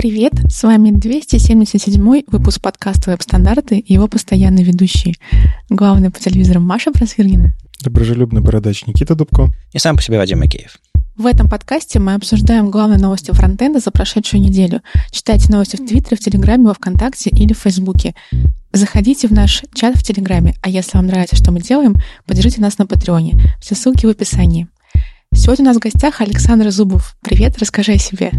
Привет, с вами 277 выпуск подкаста «Веб-стандарты» и его постоянный ведущий. Главный по телевизору Маша Просвирнина. Доброжелюбный бородач Никита Дубко. И сам по себе Вадим Макеев. В этом подкасте мы обсуждаем главные новости фронтенда за прошедшую неделю. Читайте новости в Твиттере, в Телеграме, во Вконтакте или в Фейсбуке. Заходите в наш чат в Телеграме, а если вам нравится, что мы делаем, поддержите нас на Патреоне. Все ссылки в описании. Сегодня у нас в гостях Александр Зубов. Привет, расскажи о себе.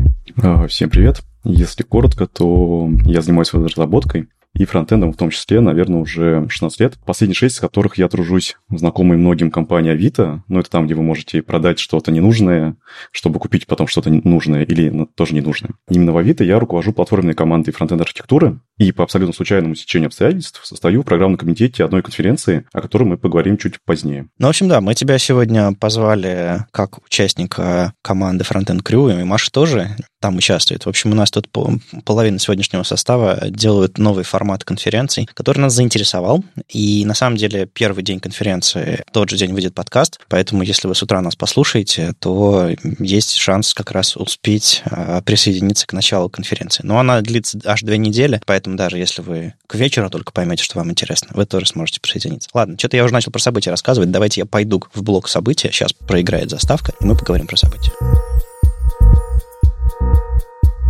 А, всем привет. Если коротко, то я занимаюсь разработкой и фронтендом в том числе, наверное, уже 16 лет. Последние 6 из которых я тружусь знакомой многим компанией Авито. Ну, это там, где вы можете продать что-то ненужное, чтобы купить потом что-то нужное или тоже ненужное. Именно в Авито я руковожу платформенной командой фронтенд-архитектуры и по абсолютно случайному стечению обстоятельств состою в программном комитете одной конференции, о которой мы поговорим чуть позднее. Ну, в общем, да, мы тебя сегодня позвали как участника команды Frontend Crew, и Маша тоже там участвует. В общем, у нас тут половина сегодняшнего состава делают новый формат конференций, который нас заинтересовал. И на самом деле первый день конференции, тот же день выйдет подкаст, поэтому если вы с утра нас послушаете, то есть шанс как раз успеть а, присоединиться к началу конференции. Но она длится аж две недели, поэтому даже если вы к вечеру только поймете, что вам интересно, вы тоже сможете присоединиться. Ладно, что-то я уже начал про события рассказывать. Давайте я пойду в блок события. Сейчас проиграет заставка, и мы поговорим про события.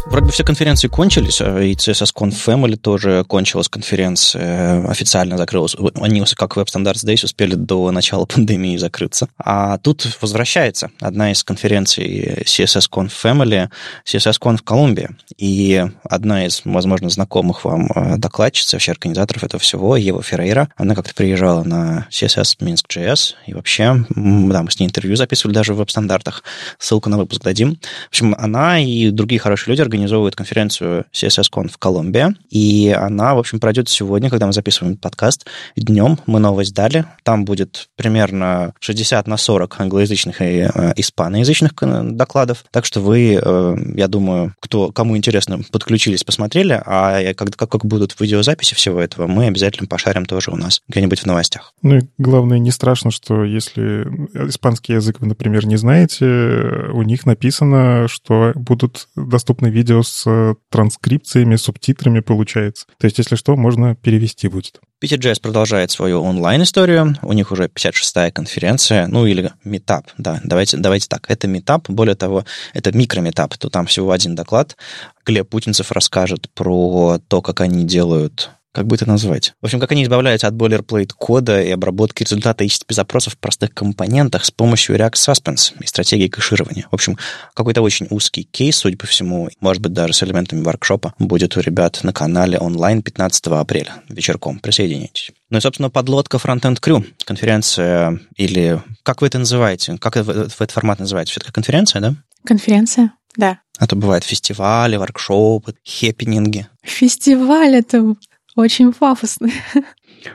Вроде бы все конференции кончились, э, и CSS.conf Family тоже кончилась конференция, официально закрылась. Они, как Web Standards Days, успели до начала пандемии закрыться. А тут возвращается одна из конференций CSS.conf Family, CSS.conf Колумбия. И одна из, возможно, знакомых вам э, докладчиц, вообще организаторов этого всего, Ева Феррейра, она как-то приезжала на CSS Minsk.js, и вообще, да, мы с ней интервью записывали даже в веб-стандартах. Ссылку на выпуск дадим. В общем, она и другие хорошие люди организовывает конференцию CSS.conf в Колумбии, и она, в общем, пройдет сегодня, когда мы записываем подкаст. Днем мы новость дали. Там будет примерно 60 на 40 англоязычных и э, испаноязычных докладов. Так что вы, э, я думаю, кто, кому интересно, подключились, посмотрели, а как, как, как будут видеозаписи всего этого, мы обязательно пошарим тоже у нас где-нибудь в новостях. Ну и главное, не страшно, что если испанский язык вы, например, не знаете, у них написано, что будут доступны видео видео с э, транскрипциями, субтитрами получается. То есть, если что, можно перевести будет. PTJS продолжает свою онлайн-историю. У них уже 56-я конференция, ну или метап, да, давайте, давайте так. Это метап, более того, это микрометап, то там всего один доклад. Глеб Путинцев расскажет про то, как они делают как бы это назвать? В общем, как они избавляются от boilerplate кода и обработки результата HTTP запросов в простых компонентах с помощью React Suspense и стратегии кэширования. В общем, какой-то очень узкий кейс, судя по всему, может быть, даже с элементами воркшопа, будет у ребят на канале онлайн 15 апреля вечерком. Присоединяйтесь. Ну и, собственно, подлодка Frontend Crew, конференция или... Как вы это называете? Как вы этот формат называете? Все-таки конференция, да? Конференция, да. А то бывают фестивали, воркшопы, хеппининги. Фестиваль — это очень пафосно.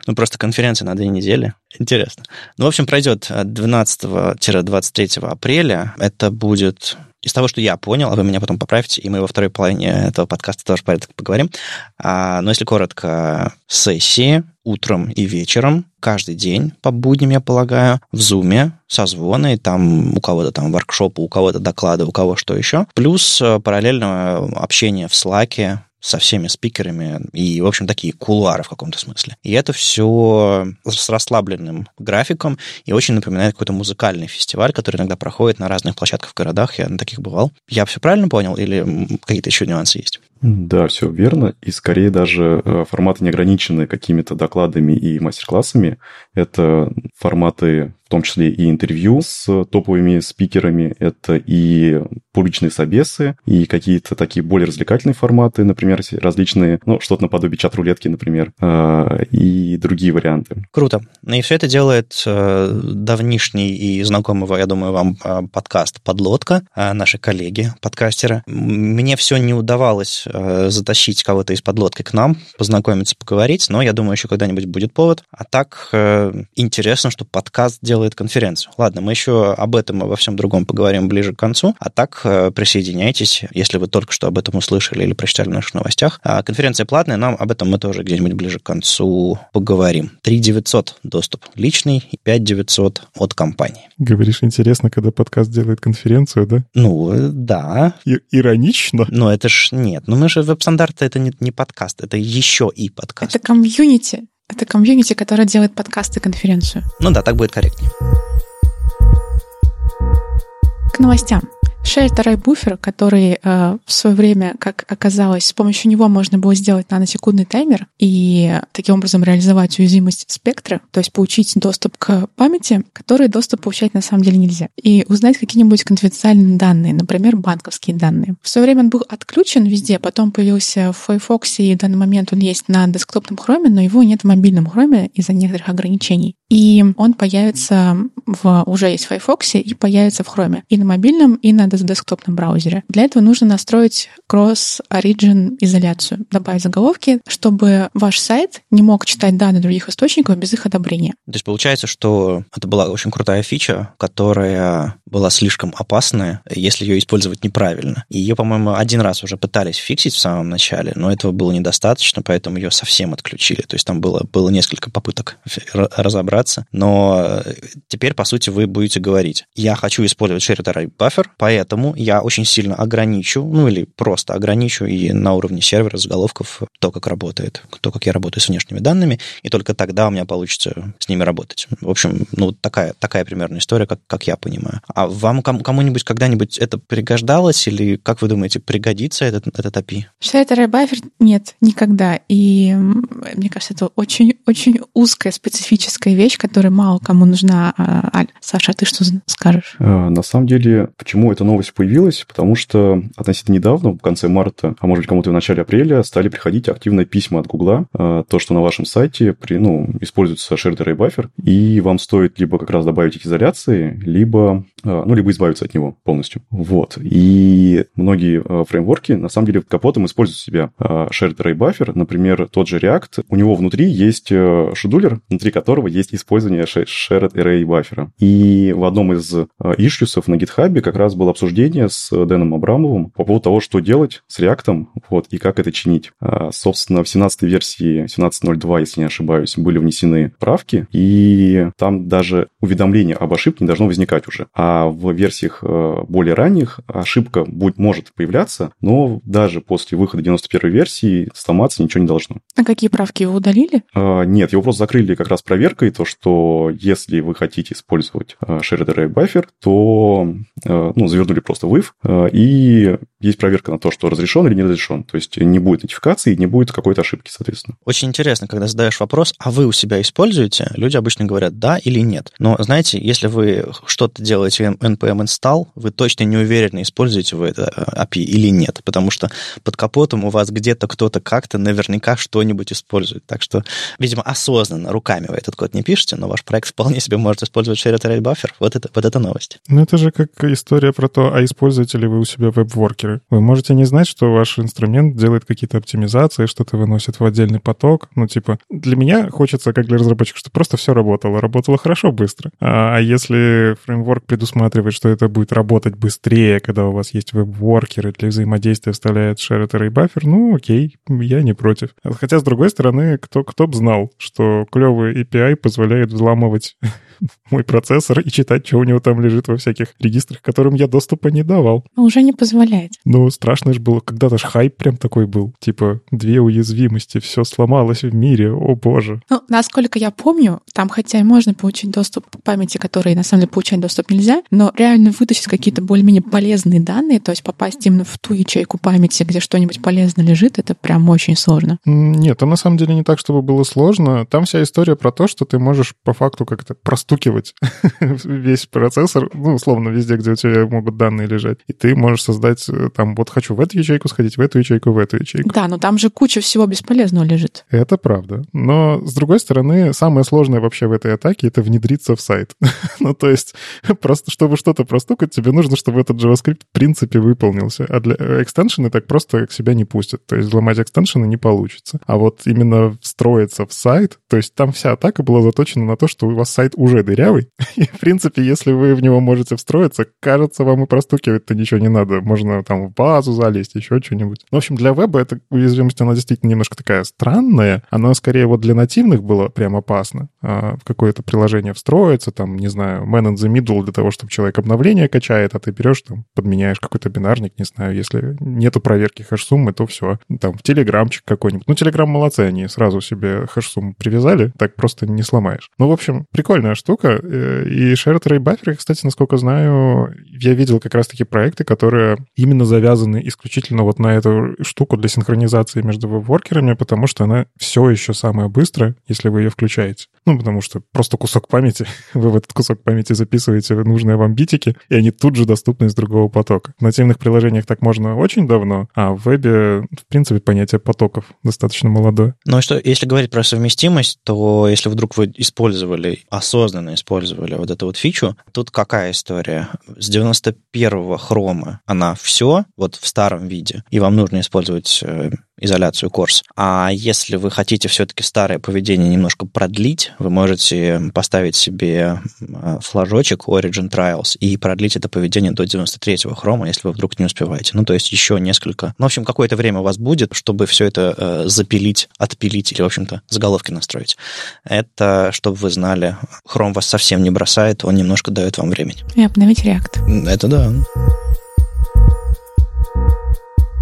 Ну, просто конференция на две недели. Интересно. Ну, в общем, пройдет 12-23 апреля. Это будет из того, что я понял, а вы меня потом поправите, и мы во второй половине этого подкаста тоже про это поговорим. А, но если коротко, сессии утром и вечером, каждый день по будням, я полагаю, в Зуме, созвоны, там у кого-то там воркшопы, у кого-то доклады, у кого что еще. Плюс э, параллельно общение в Слаке, со всеми спикерами и, в общем, такие кулуары в каком-то смысле. И это все с расслабленным графиком и очень напоминает какой-то музыкальный фестиваль, который иногда проходит на разных площадках в городах. Я на таких бывал. Я все правильно понял или какие-то еще нюансы есть? Да, все верно. И скорее даже э, форматы не ограничены какими-то докладами и мастер-классами. Это форматы в том числе и интервью с топовыми спикерами, это и публичные собесы, и какие-то такие более развлекательные форматы, например, различные, ну, что-то наподобие чат-рулетки, например, а, и другие варианты. Круто. И все это делает э, давнишний и знакомого, я думаю, вам э, подкаст «Подлодка», наши коллеги, подкастеры. Мне все не удавалось Э, затащить кого-то из подлодки к нам, познакомиться, поговорить, но я думаю, еще когда-нибудь будет повод. А так э, интересно, что подкаст делает делает конференцию. Ладно, мы еще об этом и во всем другом поговорим ближе к концу, а так э, присоединяйтесь, если вы только что об этом услышали или прочитали в наших новостях. А конференция платная, но об этом мы тоже где-нибудь ближе к концу поговорим. 3 900 доступ личный и 5 900 от компании. Говоришь, интересно, когда подкаст делает конференцию, да? Ну, э, да. И, иронично? Но это ж нет. Ну, мы же веб-стандарты, это не, не подкаст, это еще и подкаст. Это комьюнити. Это комьюнити, которое делает подкасты конференцию. Ну да, так будет корректнее. К новостям. Shared Array буфер, который э, в свое время, как оказалось, с помощью него можно было сделать наносекундный таймер и таким образом реализовать уязвимость спектра, то есть получить доступ к памяти, который доступ получать на самом деле нельзя, и узнать какие-нибудь конфиденциальные данные, например, банковские данные. В свое время он был отключен везде, потом появился в Firefox, и в данный момент он есть на десктопном хроме, но его нет в мобильном хроме из-за некоторых ограничений. И он появится в уже есть в Firefox и появится в Chrome и на мобильном, и на браузере. Для этого нужно настроить cross-origin изоляцию, добавить заголовки, чтобы ваш сайт не мог читать данные других источников без их одобрения. То есть получается, что это была очень крутая фича, которая была слишком опасная, если ее использовать неправильно. И ее, по-моему, один раз уже пытались фиксить в самом начале, но этого было недостаточно, поэтому ее совсем отключили. То есть там было, было несколько попыток разобраться, но теперь, по сути, вы будете говорить, я хочу использовать shared array buffer, поэтому я очень сильно ограничу, ну или просто ограничу и на уровне сервера заголовков то, как работает, то, как я работаю с внешними данными, и только тогда у меня получится с ними работать. В общем, ну такая, такая примерная история, как, как я понимаю. А вам кому-нибудь когда-нибудь это пригождалось, или, как вы думаете, пригодится этот, этот API? Shared array buffer нет, никогда. И мне кажется, это очень-очень узкая специфическая вещь, которая мало кому нужна а, Аль, Саша, а ты что скажешь? А, на самом деле, почему эта новость появилась? Потому что относительно недавно, в конце марта, а может быть кому-то в начале апреля, стали приходить активные письма от Гугла, а, то, что на вашем сайте при, ну, используется shared array buffer, и вам стоит либо как раз добавить их изоляции, либо, ну, либо избавиться от него полностью. Вот. И многие фреймворки, на самом деле, капотом используют себя shared array buffer. Например, тот же React, у него внутри есть э, шедулер, внутри которого есть использование shared array buffer. И в одном из э, ишьюсов на гитхабе как раз было обсуждение с Дэном Абрамовым по поводу того, что делать с React, вот, и как это чинить. Собственно, в 17 версии, 17.02, если не ошибаюсь, были внесены правки, и там даже уведомление об ошибке не должно возникать уже. А в версиях э, более ранних ошибка будет, может появляться, но даже после выхода 91 версии сломаться ничего не должно. А какие правки его удалили? А, нет, его просто закрыли как раз проверкой, то, что если вы хотите использовать э, shared array buffer, то э, ну, завернули просто в if, э, и есть проверка на то, что разрешен или не разрешен. То есть не будет нотификации, не будет какой-то ошибки, соответственно. Очень интересно, когда задаешь вопрос, а вы у себя используете, люди обычно говорят да или нет. Но знаете, если вы что-то делаете npm install, вы точно не уверены, используете вы это API или нет, потому что под капотом у вас где-то кто-то как-то наверняка что-нибудь использует. Так что, видимо, осознанно руками вы этот код не пишете, но ваш проект вполне себе может использовать shared array buffer. Вот это, вот это новость. Ну, это же как история про то, а используете ли вы у себя веб-воркеры. Вы можете не знать, что ваш инструмент делает какие-то оптимизации, что-то выносит в отдельный поток. Ну, типа, для меня хочется, как для разработчика, чтобы просто все работало. Работало хорошо, быстро. А, а если фреймворк предусматривает, что это будет работать быстрее, когда у вас есть веб-воркеры для взаимодействия вставляет shared array buffer, ну, окей, я не против. Хотя, с другой стороны, кто, кто бы знал, что клевый API позволяет взламывать мой процессор и читать, что у него там лежит во всяких регистрах, которым я доступа не давал. Но уже не позволяет. Ну, страшно же было. Когда-то ж хайп прям такой был. Типа, две уязвимости, все сломалось в мире, о боже. Ну, насколько я помню, там хотя и можно получить доступ к памяти, который на самом деле получать доступ нельзя, но реально вытащить какие-то более-менее полезные данные, то есть попасть именно в ту ячейку памяти, где что-нибудь полезное лежит, это прям очень сложно. Нет, а на самом деле не так, чтобы было сложно. Там вся история про то, что ты можешь по факту как-то простукивать весь процессор, ну, условно, везде, где у тебя могут данные лежать. И ты можешь создать там вот хочу в эту ячейку сходить, в эту ячейку, в эту ячейку. Да, но там же куча всего бесполезного лежит. Это правда. Но, с другой стороны, самое сложное вообще в этой атаке — это внедриться в сайт. ну, то есть, просто чтобы что-то простукать, тебе нужно, чтобы этот JavaScript в принципе выполнился. А для экстеншены так просто к себя не пустят. То есть, взломать экстеншены не получится. А вот именно встроиться в сайт, то есть, там вся атака была заточена на то, что у вас сайт уже дырявый. и, в принципе, если вы в него можете встроиться, кажется, вам и простукивать-то ничего не надо. Можно там в базу залезть, еще что-нибудь. В общем, для веба эта уязвимость, она действительно немножко такая странная. Она скорее вот для нативных было прям опасно. А в какое-то приложение встроиться, там, не знаю, man in the middle для того, чтобы человек обновление качает, а ты берешь, там, подменяешь какой-то бинарник, не знаю, если нету проверки хэш-суммы, то все. Там, в телеграмчик какой-нибудь. Ну, телеграм молодцы, они сразу себе хэш-сумму привязали, так просто не сломаешь. Ну, в общем, прикольная штука. Э, и shared array buffer, кстати, насколько знаю, я видел как раз-таки проекты, которые именно завязаны исключительно вот на эту штуку для синхронизации между веб-воркерами, потому что она все еще самая быстрая, если вы ее включаете. Ну, потому что просто кусок памяти, вы в этот кусок памяти записываете нужные вам битики, и они тут же доступны из другого потока. В нативных приложениях так можно очень давно, а в вебе, в принципе, понятие потоков достаточно молодое. Ну, что, если говорить про совместимость, то если вдруг вы использовали, осознанно использовали вот эту вот фичу, тут какая история? С 91-го хрома она все вот в старом виде, и вам нужно использовать э, изоляцию Корс. А если вы хотите все-таки старое поведение немножко продлить, вы можете поставить себе э, флажочек Origin Trials и продлить это поведение до 93-го хрома, если вы вдруг не успеваете. Ну, то есть еще несколько... Ну, в общем, какое-то время у вас будет, чтобы все это э, запилить, отпилить или, в общем-то, заголовки настроить. Это, чтобы вы знали, хром вас совсем не бросает, он немножко дает вам времени. И обновить React. Это да.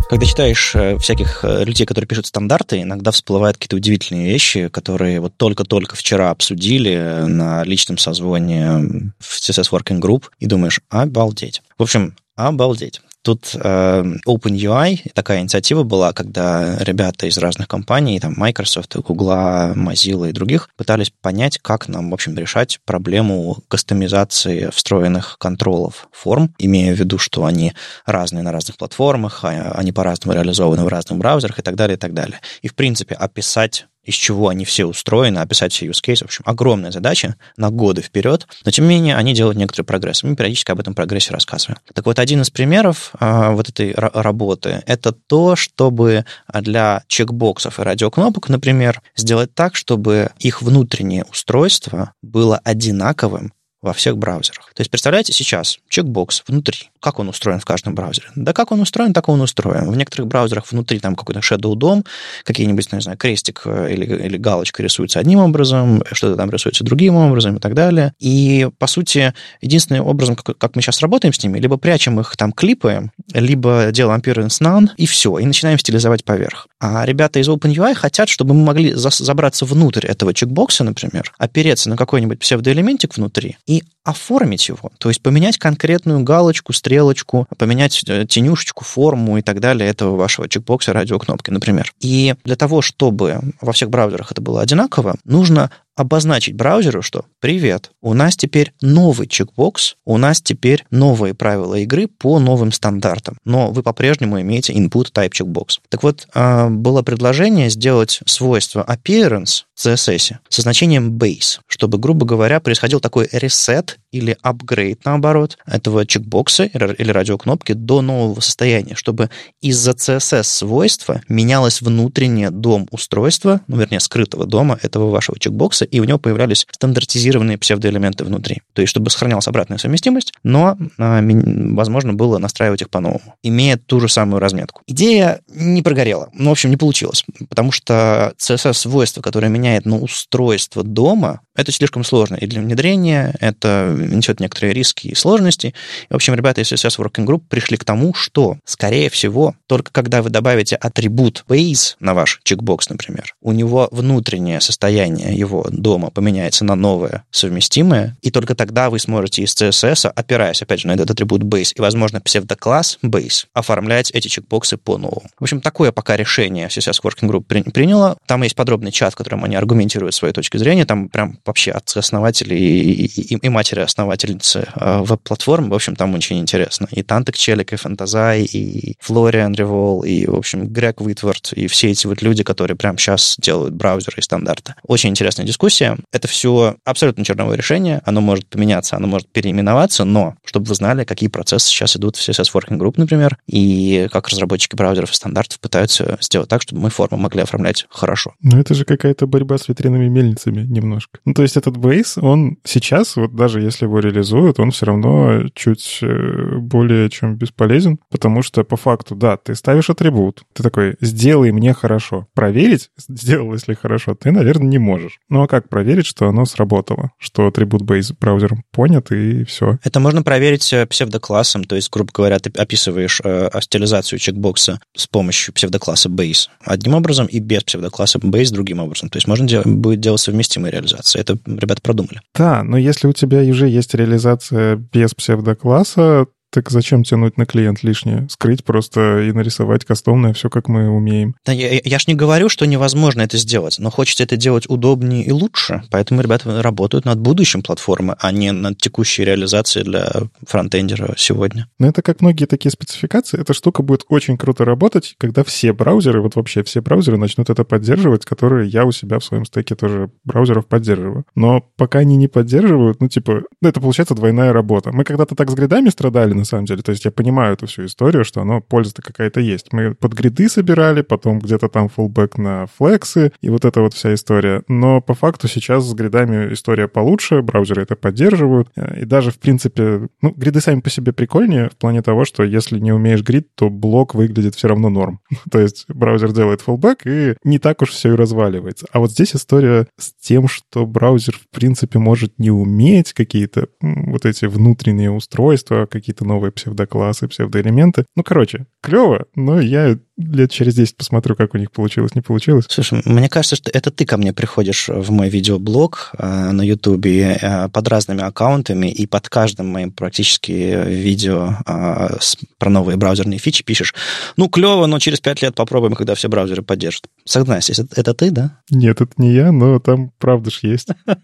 Когда читаешь э, всяких э, людей, которые пишут стандарты, иногда всплывают какие-то удивительные вещи, которые вот только-только вчера обсудили на личном созвоне в CSS Working Group, и думаешь, обалдеть. В общем, обалдеть. Тут э, OpenUI, такая инициатива была, когда ребята из разных компаний, там Microsoft, Google, Mozilla и других, пытались понять, как нам, в общем, решать проблему кастомизации встроенных контролов форм, имея в виду, что они разные на разных платформах, а они по-разному реализованы в разных браузерах и так далее, и так далее. И, в принципе, описать из чего они все устроены, описать все use case. В общем, огромная задача на годы вперед, но тем не менее они делают некоторый прогресс. Мы периодически об этом прогрессе рассказываем. Так вот, один из примеров а, вот этой работы — это то, чтобы для чекбоксов и радиокнопок, например, сделать так, чтобы их внутреннее устройство было одинаковым во всех браузерах. То есть, представляете, сейчас чекбокс внутри. Как он устроен в каждом браузере? Да как он устроен, так он устроен. В некоторых браузерах внутри там какой-то Shadow DOM, какие-нибудь, не знаю, крестик э, или, или галочка рисуется одним образом, что-то там рисуется другим образом и так далее. И, по сути, единственный образом, как, как мы сейчас работаем с ними, либо прячем их там, клипаем, либо делаем appearance none, и все, и начинаем стилизовать поверх. А ребята из OpenUI хотят, чтобы мы могли забраться внутрь этого чекбокса, например, опереться на какой-нибудь псевдоэлементик внутри и оформить его, то есть поменять конкретную галочку, стрелочку, поменять э, тенюшечку, форму и так далее этого вашего чекбокса радиокнопки, например. И для того, чтобы во всех браузерах это было одинаково, нужно обозначить браузеру, что «Привет, у нас теперь новый чекбокс, у нас теперь новые правила игры по новым стандартам, но вы по-прежнему имеете input type checkbox». Так вот, а, было предложение сделать свойство appearance в CSS со значением base, чтобы, грубо говоря, происходил такой reset или upgrade, наоборот, этого чекбокса или радиокнопки до нового состояния, чтобы из-за CSS-свойства менялось внутреннее дом устройства, ну, вернее, скрытого дома этого вашего чекбокса, и у него появлялись стандартизированные псевдоэлементы внутри. То есть, чтобы сохранялась обратная совместимость, но а, возможно было настраивать их по-новому, имея ту же самую разметку. Идея не прогорела, ну, в общем, не получилось, потому что CSS-свойство, которое меняет на устройство дома, это слишком сложно и для внедрения, это несет некоторые риски и сложности. И, в общем, ребята из CSS Working Group пришли к тому, что, скорее всего, только когда вы добавите атрибут base на ваш чекбокс, например, у него внутреннее состояние его дома поменяется на новое совместимое, и только тогда вы сможете из CSS, опираясь, опять же, на этот атрибут base и, возможно, псевдокласс base, оформлять эти чекбоксы по-новому. В общем, такое пока решение CSS Working Group при, приняло. Там есть подробный чат, в котором они аргументируют свои точки зрения. Там прям вообще от основателей и, и, и матери основательницы э, веб-платформ. В общем, там очень интересно. И Тантек Челик, и Фантазай, и Флориан Револ, и, в общем, Грег Уитвард, и все эти вот люди, которые прямо сейчас делают браузеры и стандарты. Очень интересная дискуссия. Это все абсолютно черновое решение. Оно может поменяться, оно может переименоваться, но чтобы вы знали, какие процессы сейчас идут в CSS Working Group, например, и как разработчики браузеров и стандартов пытаются сделать так, чтобы мы форму могли оформлять хорошо. Ну, это же какая-то борьба с ветряными мельницами немножко. Ну, то есть этот бейс, он сейчас, вот даже если его реализуют, он все равно чуть э, более чем бесполезен, потому что по факту, да, ты ставишь атрибут, ты такой, сделай мне хорошо. Проверить, сделалось ли хорошо, ты, наверное, не можешь. Ну, а как проверить, что оно сработало? Что атрибут бейс браузером понят, и все. Это можно проверить э, псевдоклассом, то есть, грубо говоря, ты описываешь э, стилизацию чекбокса с помощью псевдокласса base одним образом и без псевдокласса base другим образом. То есть можно дел- будет делать совместимые реализации. Это ребята продумали. Да, но если у тебя уже есть реализация без псевдокласса, так зачем тянуть на клиент лишнее? Скрыть просто и нарисовать кастомное все, как мы умеем. Да, я, я ж не говорю, что невозможно это сделать, но хочется это делать удобнее и лучше. Поэтому ребята работают над будущим платформы, а не над текущей реализацией для фронтендера сегодня. Но это как многие такие спецификации. Эта штука будет очень круто работать, когда все браузеры, вот вообще все браузеры начнут это поддерживать, которые я у себя в своем стеке тоже браузеров поддерживаю. Но пока они не поддерживают, ну, типа, ну, это получается двойная работа. Мы когда-то так с гридами страдали, на самом деле. То есть я понимаю эту всю историю, что оно польза-то какая-то есть. Мы под гриды собирали, потом где-то там фулбэк на флексы, и вот эта вот вся история. Но по факту сейчас с гридами история получше, браузеры это поддерживают. И даже, в принципе, ну, гриды сами по себе прикольнее в плане того, что если не умеешь грид, то блок выглядит все равно норм. то есть браузер делает фулбэк, и не так уж все и разваливается. А вот здесь история с тем, что браузер, в принципе, может не уметь какие-то вот эти внутренние устройства, какие-то новые псевдоклассы, псевдоэлементы. Ну, короче, клево, но я лет через 10 посмотрю, как у них получилось, не получилось. Слушай, мне кажется, что это ты ко мне приходишь в мой видеоблог э, на Ютубе э, под разными аккаунтами, и под каждым моим практически видео э, с, про новые браузерные фичи пишешь, ну, клево, но через 5 лет попробуем, когда все браузеры поддержат. Согласен, это, это ты, да? Нет, это не я, но там правда ж есть.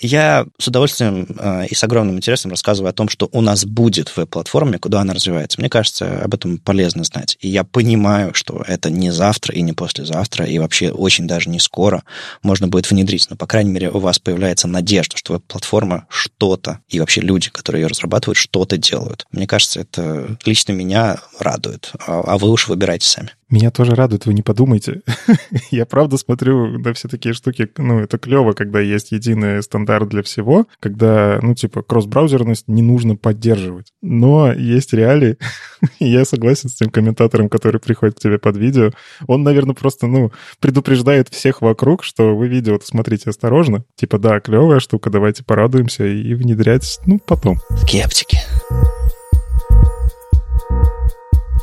Я с удовольствием и с огромным интересом рассказываю о том, что у нас будет в веб-платформе, куда она развивается. Мне кажется, об этом полезно знать. И я понимаю, что это не завтра и не послезавтра, и вообще очень даже не скоро можно будет внедрить. Но, по крайней мере, у вас появляется надежда, что веб-платформа что-то, и вообще люди, которые ее разрабатывают, что-то делают. Мне кажется, это лично меня радует. А, а вы уж выбирайте сами. Меня тоже радует, вы не подумайте. Я правда смотрю на все такие штуки, ну, это клево, когда есть единый стандарт для всего, когда, ну, типа, кросс-браузерность не нужно поддерживать. Но есть реалии, я согласен с тем комментатором, который приходит к тебе под видео. Он, наверное, просто, ну, предупреждает всех вокруг, что вы видео смотрите осторожно. Типа, да, клевая штука, давайте порадуемся и внедрять, ну, потом. Скептики.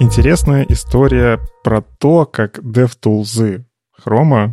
Интересная история про то, как DevTools Chrome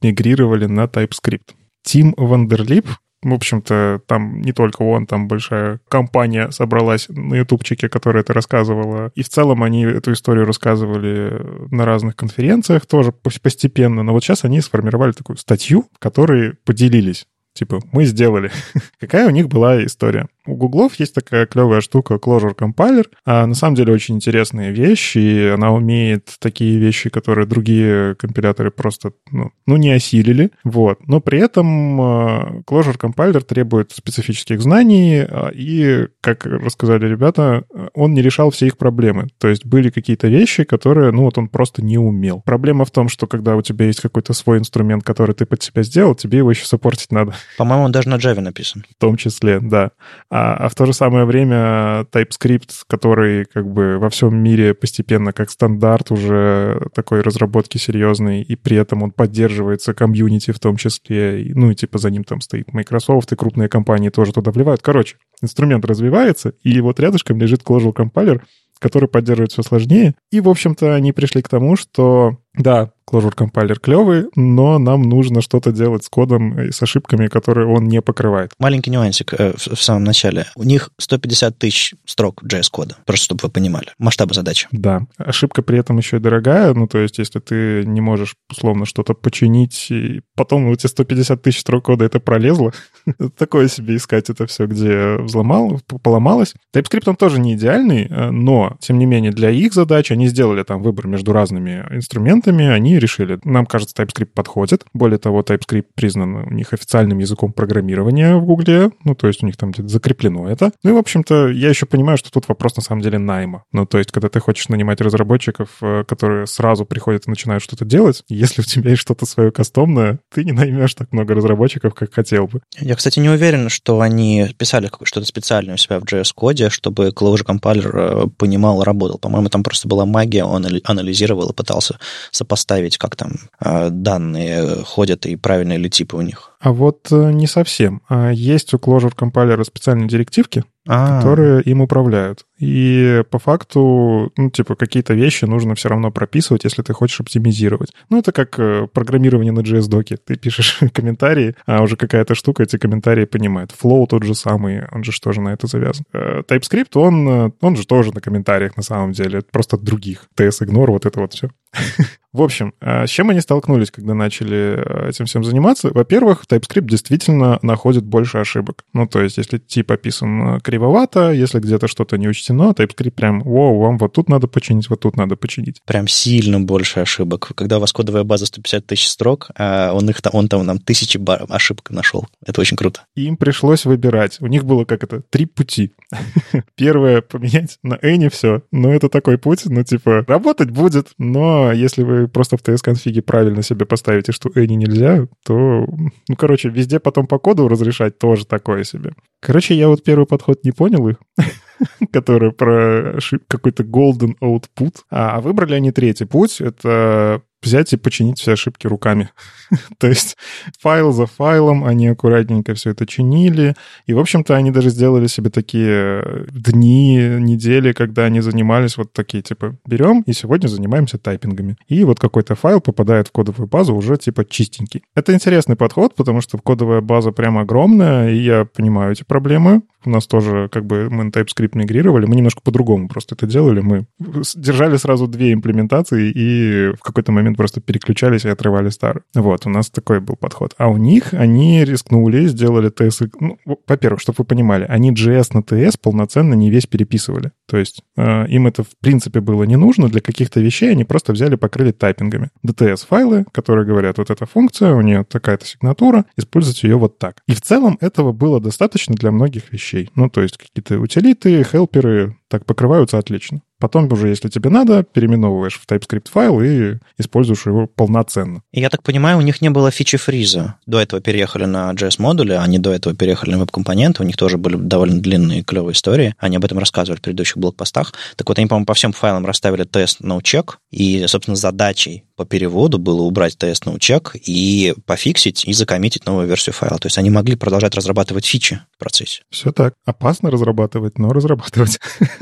мигрировали на TypeScript. Тим Вандерлип, в общем-то, там не только он, там большая компания собралась на ютубчике, которая это рассказывала. И в целом они эту историю рассказывали на разных конференциях тоже постепенно. Но вот сейчас они сформировали такую статью, в которой поделились Типа, мы сделали. Какая у них была история? У гуглов есть такая клевая штука Clojure Compiler. А на самом деле очень интересная вещь, и она умеет такие вещи, которые другие компиляторы просто, ну, ну не осилили. Вот. Но при этом uh, Clojure Compiler требует специфических знаний, uh, и, как рассказали ребята, он не решал все их проблемы. То есть были какие-то вещи, которые, ну вот он просто не умел. Проблема в том, что когда у тебя есть какой-то свой инструмент, который ты под себя сделал, тебе его еще саппортить надо. По-моему, он даже на Java написан. В том числе, да. А, а в то же самое время TypeScript, который как бы во всем мире постепенно как стандарт уже такой разработки серьезной, и при этом он поддерживается комьюнити в том числе, ну и типа за ним там стоит Microsoft, и крупные компании тоже туда вливают. Короче, инструмент развивается, и вот рядышком лежит Clojure Compiler, который поддерживает все сложнее. И, в общем-то, они пришли к тому, что Да, Clojure компайлер клевый, но нам нужно что-то делать с кодом и с ошибками, которые он не покрывает. Маленький нюансик э, в, в самом начале. У них 150 тысяч строк JS-кода, просто чтобы вы понимали. Масштабы задачи. Да. Ошибка при этом еще и дорогая, ну, то есть если ты не можешь, условно, что-то починить, и потом у тебя 150 тысяч строк кода это пролезло, такое себе искать это все, где взломал, поломалось. TypeScript он тоже не идеальный, э, но, тем не менее, для их задач они сделали там выбор между разными инструментами, они решили, нам кажется, TypeScript подходит. Более того, TypeScript признан у них официальным языком программирования в Гугле, ну, то есть у них там где-то закреплено это. Ну и, в общем-то, я еще понимаю, что тут вопрос на самом деле найма. Ну, то есть, когда ты хочешь нанимать разработчиков, э, которые сразу приходят и начинают что-то делать, если у тебя есть что-то свое кастомное, ты не наймешь так много разработчиков, как хотел бы. Я, кстати, не уверен, что они писали что-то специальное у себя в JS-коде, чтобы Clojure компайлер э, понимал, работал. По-моему, там просто была магия, он анализировал и пытался сопоставить, как там э, данные ходят и правильные ли типы у них. А вот э, не совсем. А есть у Clojure компайлера специальные директивки, а которые им управляют. И по факту, ну, типа, какие-то вещи нужно все равно прописывать, если ты хочешь оптимизировать. Ну, это как э, программирование на JS-доке. Ты пишешь комментарии, а уже какая-то штука эти комментарии понимает. Flow тот же самый, он же тоже на это завязан. TypeScript, он, он же тоже на комментариях на самом деле, просто других. TS-ignore, вот это вот все. В общем, с чем они столкнулись, когда начали этим всем заниматься? Во-первых, TypeScript действительно находит больше ошибок. Ну, то есть, если тип описан кривовато, если где-то что-то не учтено, TypeScript прям, вау, вам вот тут надо починить, вот тут надо починить. Прям сильно больше ошибок. Когда у вас кодовая база 150 тысяч строк, он, их, он там нам тысячи ошибок нашел. Это очень круто. Им пришлось выбирать. У них было как это, три пути. Первое, поменять на Any все. Но это такой путь, ну, типа, работать будет, но если вы просто в TS-конфиге правильно себе поставите, что Any нельзя, то, ну, короче, везде потом по коду разрешать тоже такое себе. Короче, я вот первый подход не понял их, который про какой-то golden output. А выбрали они третий путь. Это взять и починить все ошибки руками. То есть файл за файлом они аккуратненько все это чинили. И, в общем-то, они даже сделали себе такие дни, недели, когда они занимались вот такие, типа, берем и сегодня занимаемся тайпингами. И вот какой-то файл попадает в кодовую базу уже, типа, чистенький. Это интересный подход, потому что кодовая база прям огромная, и я понимаю эти проблемы. У нас тоже, как бы, мы на TypeScript мигрировали, мы немножко по-другому просто это делали. Мы держали сразу две имплементации и в какой-то момент просто переключались и отрывали старую. Вот, у нас такой был подход. А у них они рискнули, сделали TS... Ну, во-первых, чтобы вы понимали, они JS на TS полноценно не весь переписывали. То есть э, им это в принципе было не нужно. Для каких-то вещей они просто взяли, покрыли тайпингами. DTS-файлы, которые говорят, вот эта функция, у нее такая-то сигнатура, используйте ее вот так. И в целом этого было достаточно для многих вещей. Ну, то есть какие-то утилиты, хелперы так покрываются отлично. Потом уже, если тебе надо, переименовываешь в TypeScript файл и используешь его полноценно. Я так понимаю, у них не было фичи фриза. До этого переехали на JS-модули, они до этого переехали на веб-компоненты, у них тоже были довольно длинные клевые истории. Они об этом рассказывали в предыдущих блокпостах. Так вот, они, по-моему, по всем файлам расставили тест no-check, и, собственно, задачей по переводу было убрать тест no-check и пофиксить и закоммитить новую версию файла. То есть они могли продолжать разрабатывать фичи в процессе. Все так. Опасно разрабатывать, но разрабатывать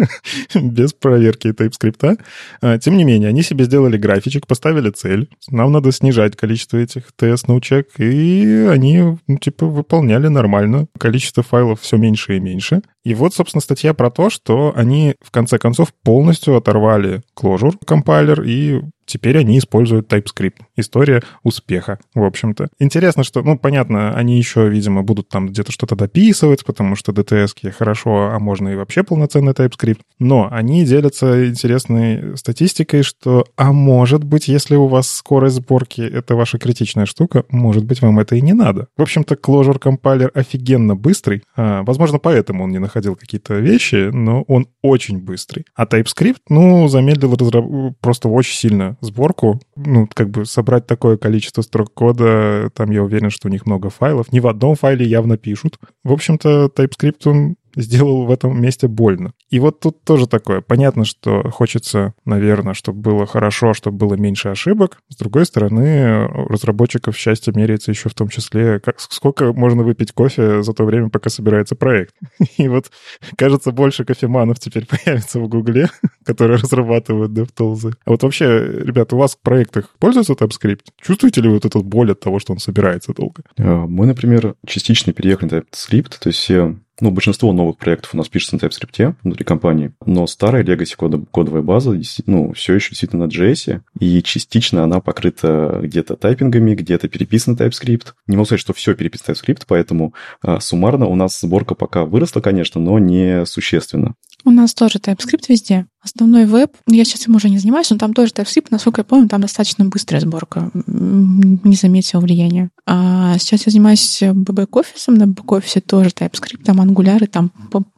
без проверки TypeScript. А, тем не менее, они себе сделали графичек, поставили цель. Нам надо снижать количество этих TS научек, и они, ну, типа, выполняли нормально. Количество файлов все меньше и меньше. И вот, собственно, статья про то, что они, в конце концов, полностью оторвали Clojure компайлер и Теперь они используют TypeScript. История успеха, в общем-то. Интересно, что, ну, понятно, они еще, видимо, будут там где-то что-то дописывать, потому что DTS хорошо, а можно и вообще полноценный TypeScript. Но они делятся интересной статистикой, что, а может быть, если у вас скорость сборки — это ваша критичная штука, может быть, вам это и не надо. В общем-то, Clojure компайлер офигенно быстрый. А, возможно, поэтому он не находил какие-то вещи, но он очень быстрый. А TypeScript, ну, замедлил разраб... просто очень сильно сборку. Ну, как бы собрать такое количество строк кода, там я уверен, что у них много файлов. Не в одном файле явно пишут. В общем-то, TypeScript, он сделал в этом месте больно. И вот тут тоже такое. Понятно, что хочется, наверное, чтобы было хорошо, чтобы было меньше ошибок. С другой стороны, разработчиков счастье меряется еще в том числе, как, сколько можно выпить кофе за то время, пока собирается проект. И вот, кажется, больше кофеманов теперь появится в Гугле, которые разрабатывают DevTools. А вот вообще, ребята, у вас в проектах пользуется TypeScript? Чувствуете ли вы вот эту боль от того, что он собирается долго? А, мы, например, частично переехали на TypeScript, то есть все ну, большинство новых проектов у нас пишется на TypeScript внутри компании, но старая legacy кодовая база, ну, все еще действительно на JS, и частично она покрыта где-то тайпингами, где-то переписан TypeScript. Не могу сказать, что все переписан TypeScript, поэтому а, суммарно у нас сборка пока выросла, конечно, но не существенно. У нас тоже TypeScript везде. Основной веб, я сейчас им уже не занимаюсь, но там тоже TypeScript, насколько я помню, там достаточно быстрая сборка. Не заметила влияния. А сейчас я занимаюсь бэк-офисом, на бэк-офисе тоже TypeScript, там Angular, и там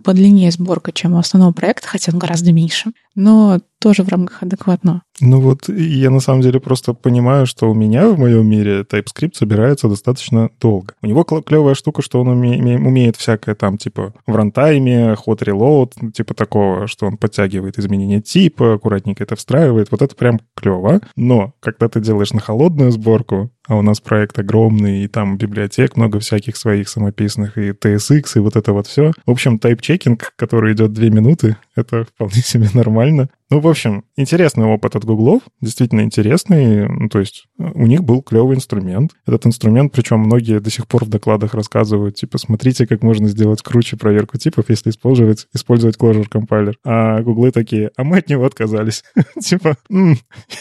подлиннее сборка, чем у основного проекта, хотя он гораздо меньше. Но тоже в рамках адекватно. Ну вот я на самом деле просто понимаю, что у меня в моем мире TypeScript собирается достаточно долго. У него клевая штука, что он уме- умеет всякое там, типа в рантайме, hot reload, типа такого, что он подтягивает изменения типа, аккуратненько это встраивает. Вот это прям клево. Но когда ты делаешь на холодную сборку, а у нас проект огромный, и там библиотек много всяких своих самописных, и TSX, и вот это вот все. В общем, тайп-чекинг, который идет две минуты, это вполне себе нормально. Ну, в общем, интересный опыт от Гуглов, действительно интересный. Ну, то есть у них был клевый инструмент. Этот инструмент, причем многие до сих пор в докладах рассказывают, типа, смотрите, как можно сделать круче проверку типов, если использовать, использовать Clojure компайлер. А Гуглы такие, а мы от него отказались. Типа,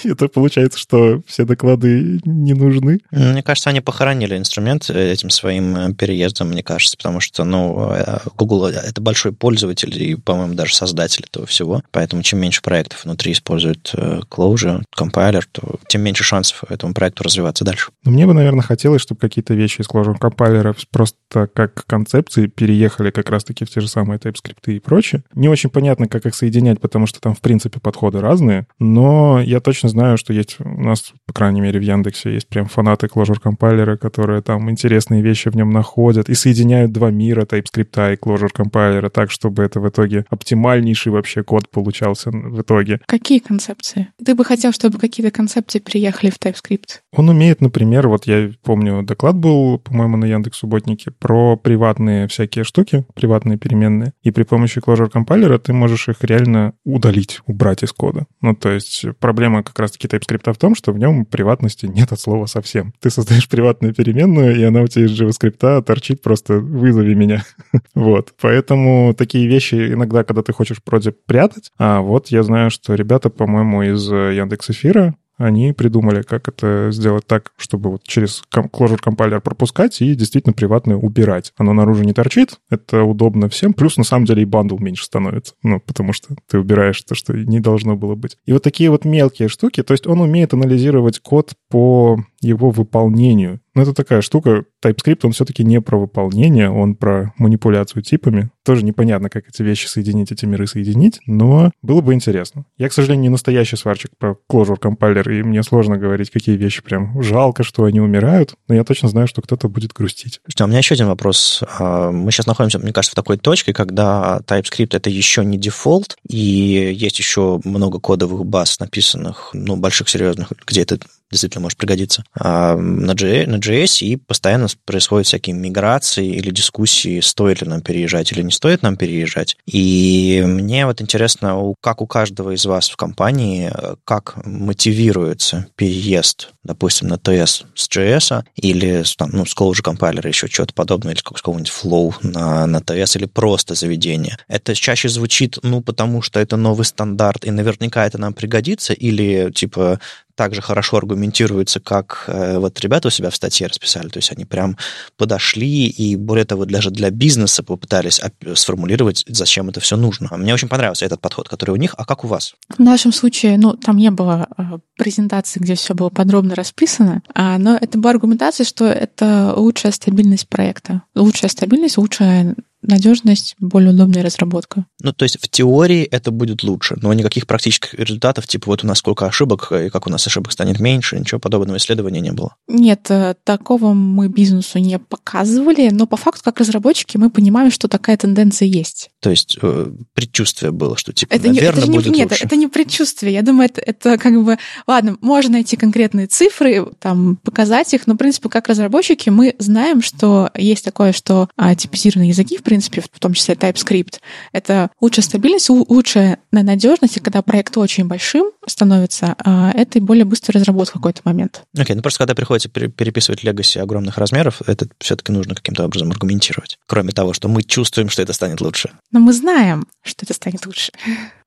это получается, что все доклады не нужны. Мне кажется, они похоронили инструмент этим своим э, переездом, мне кажется, потому что, ну, э, Google — это большой пользователь и, по-моему, даже создатель этого всего. Поэтому чем меньше проектов внутри использует э, Clojure, компайлер, то тем меньше шансов этому проекту развиваться дальше. Но мне бы, наверное, хотелось, чтобы какие-то вещи из Clojure компайлера просто как концепции переехали как раз-таки в те же самые TypeScript и прочее. Не очень понятно, как их соединять, потому что там, в принципе, подходы разные, но я точно знаю, что есть у нас, по крайней мере, в Яндексе есть прям фанаты Clojure компайлера, которые там интересные вещи в нем находят и соединяют два мира TypeScript и Clojure компайлера так, чтобы это в итоге оптимальнейший вообще код получался в итоге. Какие концепции? Ты бы хотел, чтобы какие-то концепции приехали в TypeScript? Он умеет, например, вот я помню, доклад был, по-моему, на Яндекс Субботнике про приватные всякие штуки, приватные переменные. И при помощи Clojure компайлера ты можешь их реально удалить, убрать из кода. Ну, то есть проблема как раз-таки TypeScript в том, что в нем приватности нет от слова совсем. Ты создаешь приватную переменную, и она у тебя из JavaScript торчит просто «вызови меня». вот. Поэтому такие вещи иногда, когда ты хочешь вроде прятать, а вот я знаю, что ребята, по-моему, из Яндекс Эфира они придумали, как это сделать так, чтобы вот через Closure Compiler пропускать и действительно приватное убирать. Оно наружу не торчит, это удобно всем, плюс на самом деле и bundle меньше становится, ну, потому что ты убираешь то, что не должно было быть. И вот такие вот мелкие штуки, то есть он умеет анализировать код по его выполнению. Но это такая штука. TypeScript, он все-таки не про выполнение, он про манипуляцию типами. Тоже непонятно, как эти вещи соединить, эти миры соединить, но было бы интересно. Я, к сожалению, не настоящий сварщик про Closure Compiler, и мне сложно говорить, какие вещи прям жалко, что они умирают, но я точно знаю, что кто-то будет грустить. Что, у меня еще один вопрос. А, мы сейчас находимся, мне кажется, в такой точке, когда TypeScript — это еще не дефолт, и есть еще много кодовых баз, написанных, ну, больших, серьезных, где это действительно может пригодиться, а на, JS, и постоянно происходят всякие миграции или дискуссии, стоит ли нам переезжать или не стоит нам переезжать. И мне вот интересно, как у каждого из вас в компании, как мотивируется переезд, допустим, на TS с JS или там, ну, с Clojure компайлера еще что-то подобное, или с какого-нибудь Flow на, на TS, или просто заведение. Это чаще звучит, ну, потому что это новый стандарт, и наверняка это нам пригодится, или, типа, также хорошо аргументируется, как э, вот ребята у себя в статье расписали. То есть они прям подошли и, более того, даже для бизнеса попытались сформулировать, зачем это все нужно. Мне очень понравился этот подход, который у них. А как у вас? В нашем случае, ну, там не было э, презентации, где все было подробно расписано, а, но это была аргументация, что это лучшая стабильность проекта. Лучшая стабильность, лучшая надежность, более удобная разработка. Ну, то есть в теории это будет лучше, но никаких практических результатов, типа вот у нас сколько ошибок, и как у нас ошибок станет меньше, ничего подобного исследования не было. Нет, э, такого мы бизнесу не показывали, но по факту, как разработчики, мы понимаем, что такая тенденция есть. То есть э, предчувствие было, что типа, это наверное, не, это будет не, Нет, лучше. это не предчувствие. Я думаю, это, это как бы... Ладно, можно найти конкретные цифры, там, показать их, но, в принципе, как разработчики мы знаем, что есть такое, что а, типизированные языки, в принципе, в том числе TypeScript, это лучшая стабильность, лучшая надежность, и когда проект очень большим становится, а, это и более быстрая разработка в какой-то момент. Окей, okay, ну просто когда приходится переписывать легаси огромных размеров, это все-таки нужно каким-то образом аргументировать. Кроме того, что мы чувствуем, что это станет лучше. Но мы знаем, что это станет лучше.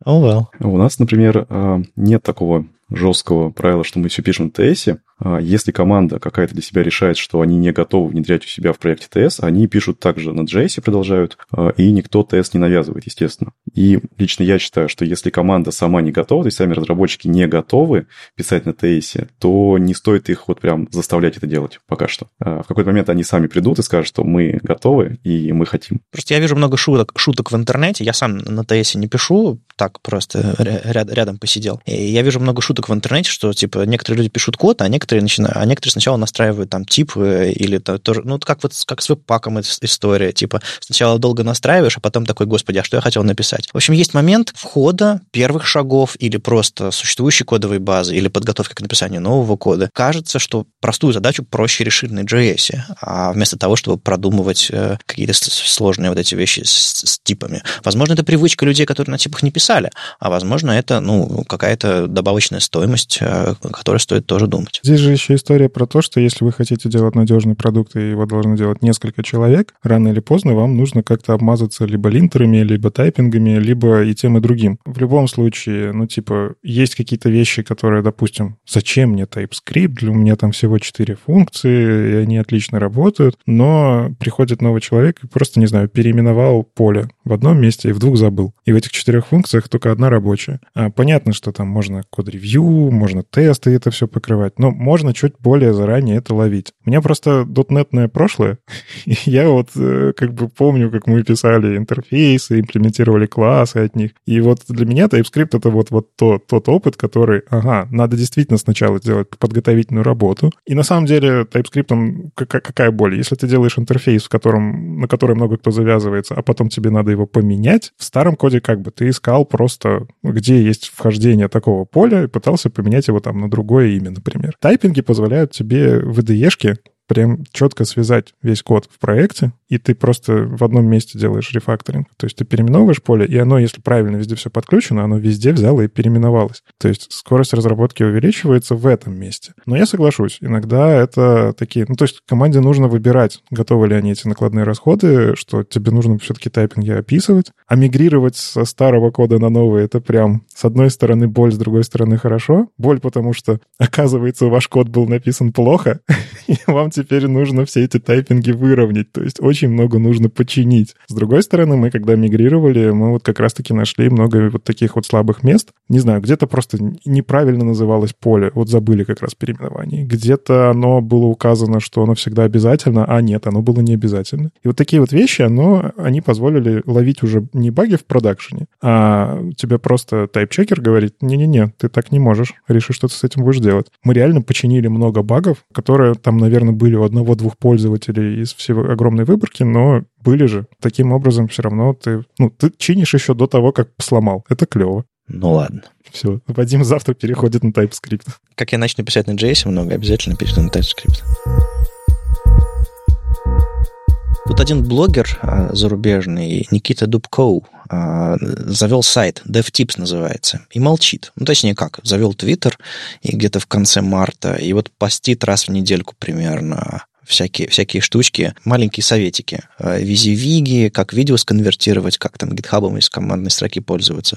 Oh well. У нас, например, а, нет такого жесткого правила, что мы все пишем в ТС. А, если команда какая-то для себя решает, что они не готовы внедрять у себя в проекте ТС, они пишут также на JS продолжают, а, и никто ТС не навязывает, естественно. И лично я считаю, что если команда сама не готова, то есть сами разработчики не готовы писать на ТС, то не стоит их вот прям заставлять это делать пока что. А, в какой-то момент они сами придут и скажут, что мы готовы и мы хотим. Просто я вижу много шуток, шуток в интернете. Я сам на ТС не пишу, так просто ряд, рядом посидел. И я вижу много шуток в интернете, что типа некоторые люди пишут код, а некоторые начинают, а некоторые сначала настраивают там тип э, или тоже, ну как вот как с веб-паком история, типа сначала долго настраиваешь, а потом такой, господи, а что я хотел написать? В общем, есть момент входа первых шагов или просто существующей кодовой базы или подготовки к написанию нового кода. Кажется, что простую задачу проще решить на JS, а вместо того, чтобы продумывать э, какие-то сложные вот эти вещи с, с типами. Возможно, это привычка людей, которые на типах не писали, а возможно, это ну, какая-то добавочная стоимость, о э, которой стоит тоже думать. Здесь же еще история про то, что если вы хотите делать надежный продукт, и его должны делать несколько человек, рано или поздно вам нужно как-то обмазаться либо линтерами, либо тайпингами, либо и тем, и другим. В любом случае, ну, типа, есть какие-то вещи, которые, допустим, зачем мне TypeScript, у меня там всего четыре функции, и они отлично работают, но приходит новый человек и просто, не знаю, переименовал поле в одном месте и в двух забыл. И в этих четырех функциях только одна рабочая. А, понятно, что там можно код-ревью, можно тесты это все покрывать, но можно чуть более заранее это ловить. У меня просто дотнетное прошлое, и я вот э, как бы помню, как мы писали интерфейсы, имплементировали классы от них. И вот для меня TypeScript — это вот, вот то, тот опыт, который, ага, надо действительно сначала сделать подготовительную работу. И на самом деле TypeScript, какая, какая боль? Если ты делаешь интерфейс, в котором, на который много кто завязывается, а потом тебе надо его поменять, в старом коде как бы ты искал просто, где есть вхождение такого поля, и пытался поменять его там на другое имя, например. Тайпинги позволяют тебе в IDE-шке прям четко связать весь код в проекте, и ты просто в одном месте делаешь рефакторинг. То есть ты переименовываешь поле, и оно, если правильно везде все подключено, оно везде взяло и переименовалось. То есть скорость разработки увеличивается в этом месте. Но я соглашусь, иногда это такие... Ну, то есть команде нужно выбирать, готовы ли они эти накладные расходы, что тебе нужно все-таки тайпинги описывать, а мигрировать со старого кода на новый — это прям, с одной стороны, боль, с другой стороны, хорошо. Боль, потому что, оказывается, ваш код был написан плохо, и вам теперь нужно все эти тайпинги выровнять. То есть очень много нужно починить. С другой стороны, мы когда мигрировали, мы вот как раз-таки нашли много вот таких вот слабых мест. Не знаю, где-то просто неправильно называлось поле. Вот забыли как раз переименование. Где-то оно было указано, что оно всегда обязательно, а нет, оно было не обязательно. И вот такие вот вещи, оно, они позволили ловить уже не баги в продакшене, а тебе просто тайп-чекер говорит, не-не-не, ты так не можешь, реши, что ты с этим будешь делать. Мы реально починили много багов, которые там, наверное, были у одного-двух пользователей из всего огромной выборки, но были же. Таким образом, все равно ты, ну, ты чинишь еще до того, как сломал. Это клево. Ну ладно. Все, Вадим завтра переходит на TypeScript. Как я начну писать на JS много, обязательно перейду на TypeScript. Тут один блогер а, зарубежный, Никита Дубкоу, а, завел сайт, DevTips называется, и молчит. Ну, точнее как, завел Твиттер и где-то в конце марта, и вот постит раз в недельку примерно всякие, всякие штучки, маленькие советики. А, визи-виги, как видео сконвертировать, как там гитхабом из командной строки пользоваться,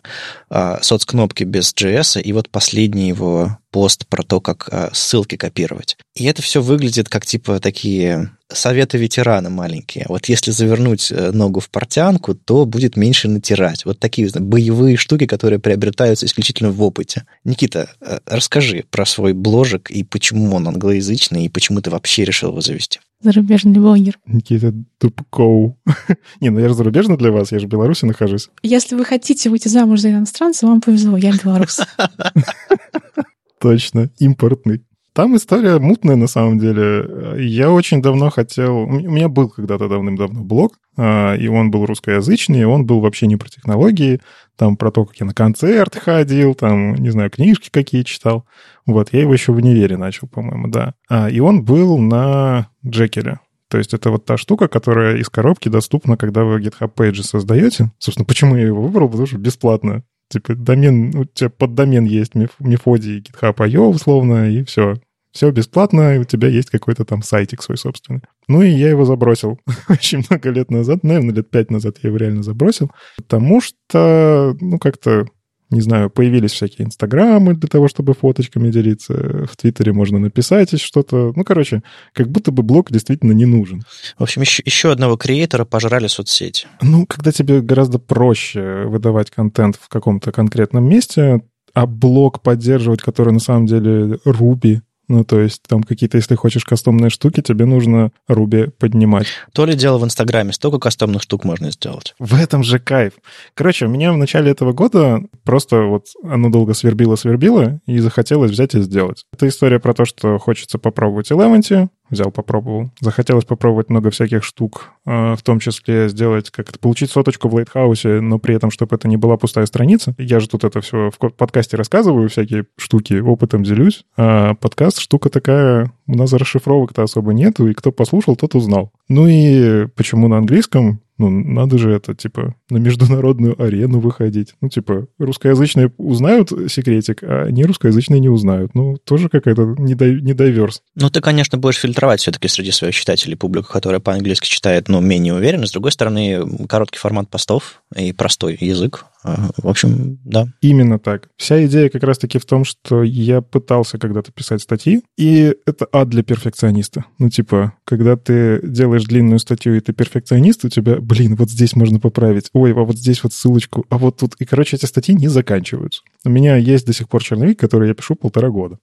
соцкнопки без JS, и вот последний его пост про то, как а, ссылки копировать. И это все выглядит как типа такие советы ветерана маленькие. Вот если завернуть э, ногу в портянку, то будет меньше натирать. Вот такие боевые штуки, которые приобретаются исключительно в опыте. Никита, э, расскажи про свой бложек и почему он англоязычный, и почему ты вообще решил его завести. Зарубежный блогер. Никита Дубков. Не, ну я же зарубежный для вас, я же в Беларуси нахожусь. Если вы хотите выйти замуж за иностранца, вам повезло, я белорус. Точно, импортный. Там история мутная на самом деле. Я очень давно хотел... У меня был когда-то давным-давно блог, а, и он был русскоязычный, и он был вообще не про технологии, там про то, как я на концерт ходил, там, не знаю, книжки какие читал. Вот, я его еще в универе начал, по-моему, да. А, и он был на Джекере. То есть это вот та штука, которая из коробки доступна, когда вы GitHub Pages создаете. Собственно, почему я его выбрал? Потому что бесплатно. Типа домен, у тебя под домен есть мефодий GitHub.io условно, и все. Все бесплатно, и у тебя есть какой-то там сайтик свой собственный. Ну и я его забросил очень много лет назад, наверное, лет пять назад я его реально забросил, потому что, ну, как-то не знаю, появились всякие инстаграмы для того, чтобы фоточками делиться. В Твиттере можно написать что-то. Ну, короче, как будто бы блог действительно не нужен. В общем, еще, еще одного креатора пожрали соцсети. Ну, когда тебе гораздо проще выдавать контент в каком-то конкретном месте, а блог поддерживать, который на самом деле Руби, ну, то есть там какие-то, если хочешь кастомные штуки, тебе нужно Руби поднимать. То ли дело в Инстаграме, столько кастомных штук можно сделать. В этом же кайф. Короче, у меня в начале этого года просто вот оно долго свербило-свербило, и захотелось взять и сделать. Это история про то, что хочется попробовать Eleventy, взял, попробовал. Захотелось попробовать много всяких штук, а, в том числе сделать, как это, получить соточку в Лайтхаусе, но при этом, чтобы это не была пустая страница. Я же тут это все в подкасте рассказываю, всякие штуки, опытом делюсь. А подкаст штука такая, у нас расшифровок-то особо нету, и кто послушал, тот узнал. Ну и почему на английском? Ну, надо же это, типа, на международную арену выходить. Ну, типа, русскоязычные узнают секретик, а не русскоязычные не узнают. Ну, тоже какая-то недоверс. Ну, ты, конечно, будешь фильтровать все-таки среди своих читателей публику, которая по-английски читает, ну, менее уверенно. С другой стороны, короткий формат постов и простой язык в общем, да. Именно так. Вся идея как раз-таки в том, что я пытался когда-то писать статьи, и это ад для перфекциониста. Ну, типа, когда ты делаешь длинную статью, и ты перфекционист, у тебя, блин, вот здесь можно поправить, ой, а вот здесь вот ссылочку, а вот тут... И, короче, эти статьи не заканчиваются. У меня есть до сих пор черновик, который я пишу полтора года.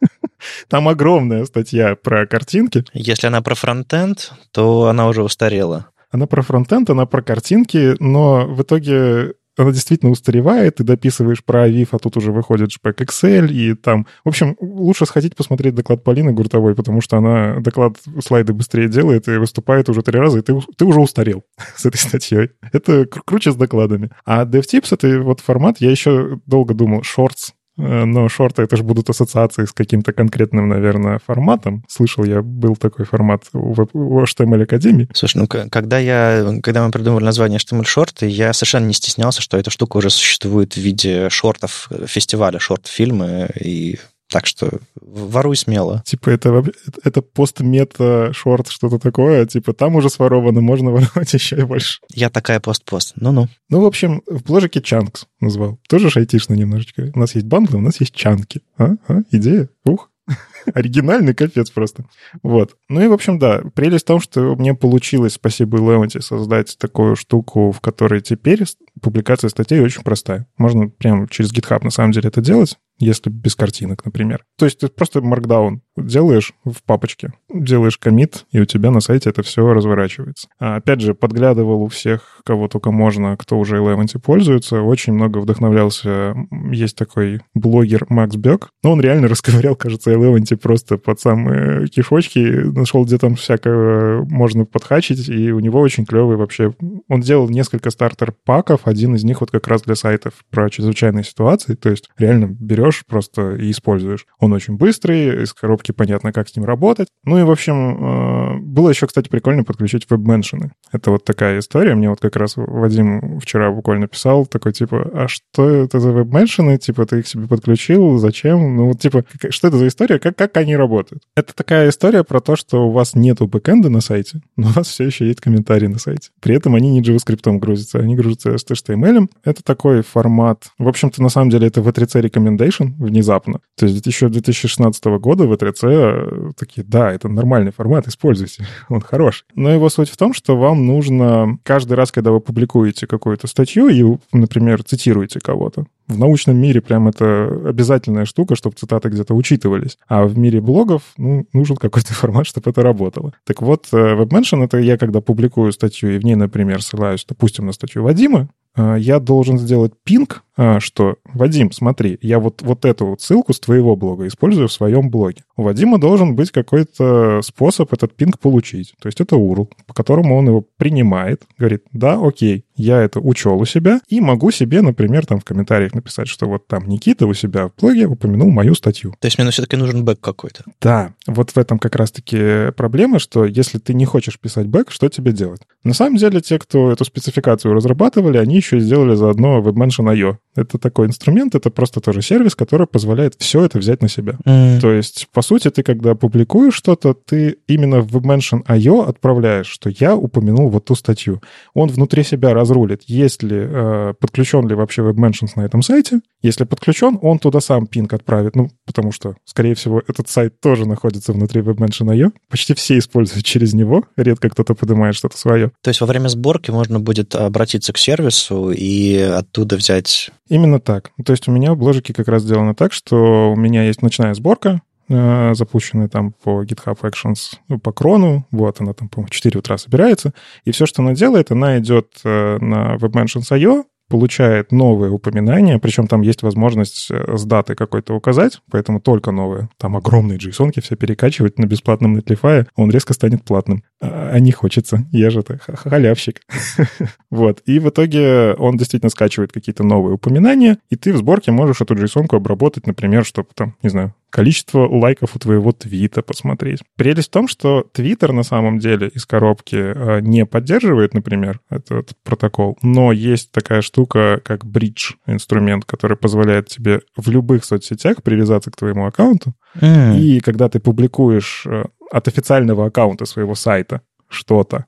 Там огромная статья про картинки. Если она про фронтенд, то она уже устарела. Она про фронтенд, она про картинки, но в итоге она действительно устаревает, ты дописываешь про Авив, а тут уже выходит JPEG Excel, и там... В общем, лучше сходить посмотреть доклад Полины Гуртовой, потому что она доклад слайды быстрее делает и выступает уже три раза, и ты, ты уже устарел с этой статьей. Это круче с докладами. А DevTips — это вот формат, я еще долго думал, Э, но шорты это же будут ассоциации с каким-то конкретным, наверное, форматом. Слышал я, был такой формат в, HTML Академии. Слушай, ну когда я, когда мы придумали название HTML шорты, я совершенно не стеснялся, что эта штука уже существует в виде шортов фестиваля, шорт-фильмы и так что воруй смело. Типа это, это пост-мета-шорт, что-то такое. Типа там уже своровано, можно воровать еще и больше. Я такая пост-пост. Ну-ну. Ну, в общем, в бложике Чанкс назвал. Тоже айтишно немножечко. У нас есть бандлы, у нас есть чанки. А? А? Идея? Ух. Оригинальный капец просто. Вот. Ну и, в общем, да, прелесть в том, что мне получилось, спасибо Леонти, создать такую штуку, в которой теперь публикация статей очень простая. Можно прямо через GitHub на самом деле это делать если без картинок, например. То есть ты просто маркдаун делаешь в папочке, делаешь комит, и у тебя на сайте это все разворачивается. А, опять же, подглядывал у всех, кого только можно, кто уже Eleventy пользуется, очень много вдохновлялся. Есть такой блогер Макс Бек, но он реально расковырял, кажется, Eleventy просто под самые кишочки, нашел, где там всякое можно подхачить, и у него очень клевый вообще... Он делал несколько стартер-паков, один из них вот как раз для сайтов про чрезвычайные ситуации, то есть реально берешь просто и используешь. Он очень быстрый, из коробки понятно, как с ним работать. Ну и, в общем, э, было еще, кстати, прикольно подключить веб-меншины. Это вот такая история. Мне вот как раз Вадим вчера буквально писал, такой типа, а что это за веб-меншины? Типа, ты их себе подключил, зачем? Ну вот типа, что это за история? Как, как они работают? Это такая история про то, что у вас нету бэкэнда на сайте, но у вас все еще есть комментарии на сайте. При этом они не JavaScript грузятся, они грузятся с HTML. Это такой формат. В общем-то, на самом деле, это V3C Recommendation внезапно. То есть еще 2016 года V3C RC такие, да, это нормальный формат, используйте, он хороший. Но его суть в том, что вам нужно каждый раз, когда вы публикуете какую-то статью и, например, цитируете кого-то, в научном мире прям это обязательная штука, чтобы цитаты где-то учитывались. А в мире блогов ну, нужен какой-то формат, чтобы это работало. Так вот, э, WebMention — это я, когда публикую статью, и в ней, например, ссылаюсь, допустим, на статью Вадима, э, я должен сделать пинг, э, что «Вадим, смотри, я вот, вот эту вот ссылку с твоего блога использую в своем блоге». У Вадима должен быть какой-то способ этот пинг получить. То есть это URL, по которому он его принимает, говорит «Да, окей, я это учел у себя и могу себе, например, там в комментариях написать, что вот там Никита у себя в блоге упомянул мою статью. То есть мне все-таки нужен back какой-то? Да, вот в этом как раз-таки проблема, что если ты не хочешь писать back, что тебе делать? На самом деле, те, кто эту спецификацию разрабатывали, они еще сделали заодно WebMention.io. Это такой инструмент, это просто тоже сервис, который позволяет все это взять на себя. Мм. То есть, по сути, ты когда публикуешь что-то, ты именно в WebMention.io отправляешь, что я упомянул вот ту статью. Он внутри себя разрулит, есть ли, э, подключен ли вообще WebMentions на этом сайте. Если подключен, он туда сам пинг отправит. Ну, потому что, скорее всего, этот сайт тоже находится внутри WebMention.io. Почти все используют через него. Редко кто-то поднимает что-то свое. То есть во время сборки можно будет обратиться к сервису и оттуда взять Именно так. То есть у меня в бложике как раз сделано так, что у меня есть ночная сборка, э, запущенная там по GitHub Actions, ну, по крону, вот она там, по-моему, 4 утра собирается, и все, что она делает, она идет э, на WebMentions.io, получает новые упоминания, причем там есть возможность э, с даты какой-то указать, поэтому только новые. Там огромные json все перекачивать на бесплатном Netlify, он резко станет платным. А, а не хочется, я же халявщик. вот, и в итоге он действительно скачивает какие-то новые упоминания, и ты в сборке можешь эту json обработать, например, чтобы там, не знаю, количество лайков у твоего твита посмотреть. Прелесть в том, что Твиттер на самом деле из коробки э, не поддерживает, например, этот протокол, но есть такая штука, как Bridge, инструмент, который позволяет тебе в любых соцсетях привязаться к твоему аккаунту, mm. и когда ты публикуешь э, от официального аккаунта своего сайта что-то,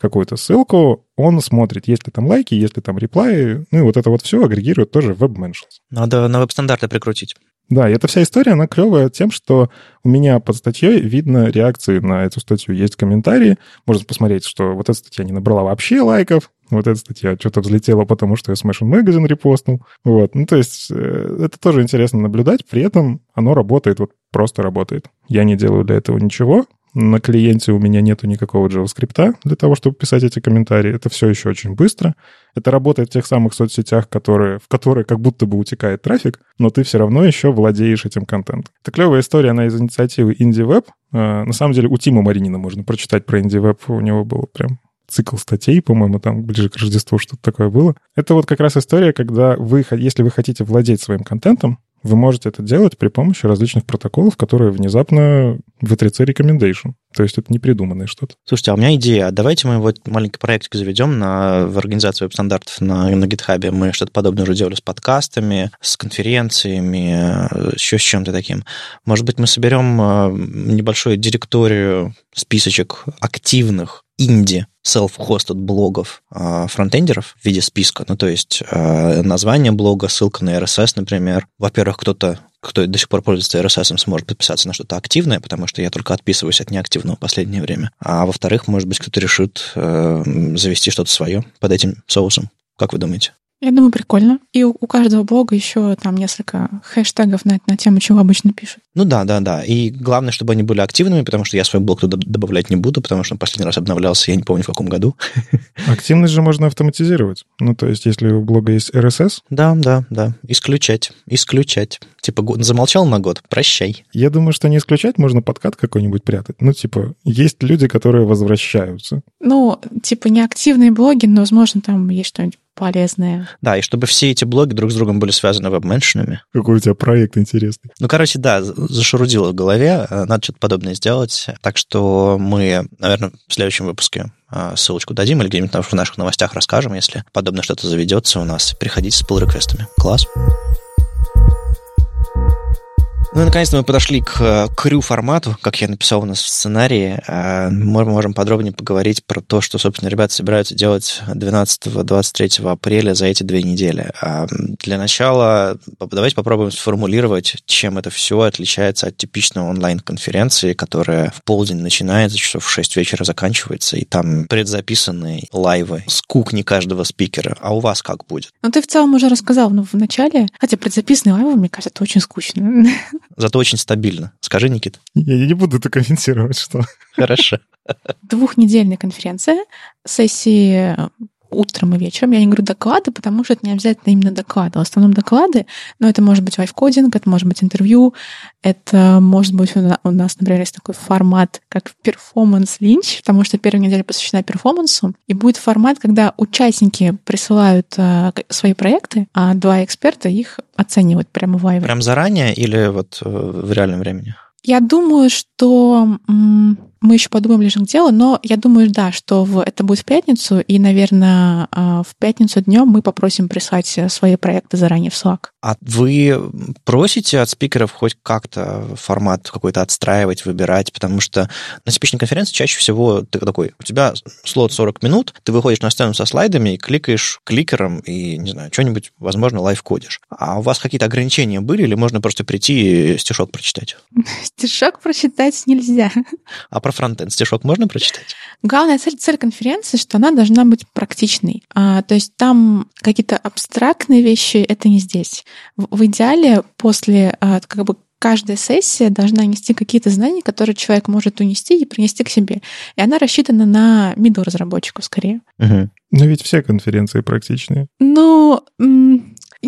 какую-то ссылку, он смотрит, есть ли там лайки, есть ли там реплаи, ну и вот это вот все агрегирует тоже в WebMentions. Надо на веб-стандарты прикрутить. Да, и эта вся история, она клевая тем, что у меня под статьей видно реакции на эту статью. Есть комментарии, можно посмотреть, что вот эта статья не набрала вообще лайков, вот эта статья что-то взлетела, потому что я Smashing Magazine репостнул. Вот, ну то есть э, это тоже интересно наблюдать, при этом оно работает, вот просто работает. Я не делаю для этого ничего, на клиенте у меня нету никакого JavaScript для того, чтобы писать эти комментарии. Это все еще очень быстро. Это работает в тех самых соцсетях, которые, в которые как будто бы утекает трафик, но ты все равно еще владеешь этим контентом. Это клевая история, она из инициативы IndieWeb. А, на самом деле у Тима Маринина можно прочитать про IndieWeb. У него был прям цикл статей, по-моему, там ближе к Рождеству что-то такое было. Это вот как раз история, когда вы, если вы хотите владеть своим контентом, вы можете это делать при помощи различных протоколов, которые внезапно в E3C recommendation. То есть это не что-то. Слушайте, а у меня идея. Давайте мы вот маленький проектик заведем на, в организацию веб-стандартов на, на GitHub. Мы что-то подобное уже делали с подкастами, с конференциями, еще с чем-то таким. Может быть, мы соберем э, небольшую директорию, списочек активных инди self-hosted блогов э, фронтендеров в виде списка. Ну, то есть э, название блога, ссылка на RSS, например. Во-первых, кто-то кто до сих пор пользуется RSS, сможет подписаться на что-то активное, потому что я только отписываюсь от неактивного в последнее время. А во-вторых, может быть, кто-то решит э, завести что-то свое под этим соусом. Как вы думаете? Я думаю, прикольно. И у, у каждого блога еще там несколько хэштегов на, на тему, чего обычно пишут. Ну да, да, да. И главное, чтобы они были активными, потому что я свой блог туда добавлять не буду, потому что он последний раз обновлялся, я не помню, в каком году. Активность же можно автоматизировать. Ну, то есть, если у блога есть RSS... Да, да, да. Исключать, исключать. Типа, замолчал на год, прощай. Я думаю, что не исключать, можно подкат какой-нибудь прятать. Ну, типа, есть люди, которые возвращаются. Ну, типа, неактивные блоги, но, возможно, там есть что-нибудь полезное. Да, и чтобы все эти блоги друг с другом были связаны веб-меншинами. Какой у тебя проект интересный. Ну, короче, да, зашурудило в голове, э, надо что-то подобное сделать. Так что мы, наверное, в следующем выпуске э, ссылочку дадим или где-нибудь в наших новостях расскажем, если подобное что-то заведется у нас. Приходите с pull-реквестами. Класс. Ну, наконец-то мы подошли к э, крю-формату, как я написал у нас в сценарии. Э, мы можем подробнее поговорить про то, что, собственно, ребята собираются делать 12-23 апреля за эти две недели. А, для начала давайте попробуем сформулировать, чем это все отличается от типичной онлайн-конференции, которая в полдень начинается, часов в 6 вечера заканчивается, и там предзаписанные лайвы с кухни каждого спикера. А у вас как будет? Ну, ты в целом уже рассказал ну, в начале, хотя предзаписанные лайвы, мне кажется, это очень скучно. Зато очень стабильно. Скажи, Никит. Я не буду это комментировать, что... Хорошо. Двухнедельная конференция, сессии утром и вечером. Я не говорю доклады, потому что это не обязательно именно доклады. В основном доклады, но это может быть live coding, это может быть интервью, это может быть у нас, например, есть такой формат, как performance lynch, потому что первая неделя посвящена performance у, и будет формат, когда участники присылают э, свои проекты, а два эксперта их оценивают прямо в live е. Прям заранее или вот э, в реальном времени? Я думаю, что мы еще подумаем ближе к делу, но я думаю, да, что в, это будет в пятницу, и, наверное, а, в пятницу днем мы попросим прислать свои проекты заранее в Slack. А вы просите от спикеров хоть как-то формат какой-то отстраивать, выбирать? Потому что на типичной конференции чаще всего ты такой, у тебя слот 40 минут, ты выходишь на сцену со слайдами и кликаешь кликером и, не знаю, что-нибудь, возможно, лайв-кодишь. А у вас какие-то ограничения были или можно просто прийти и стишок прочитать? Стишок прочитать нельзя. А про фронтенд стишок можно прочитать? Главная цель, цель конференции, что она должна быть практичной. А, то есть там какие-то абстрактные вещи — это не здесь. В, в идеале после а, как бы каждая сессия должна нести какие-то знания, которые человек может унести и принести к себе. И она рассчитана на middle разработчиков скорее. Угу. Но ведь все конференции практичные. Ну,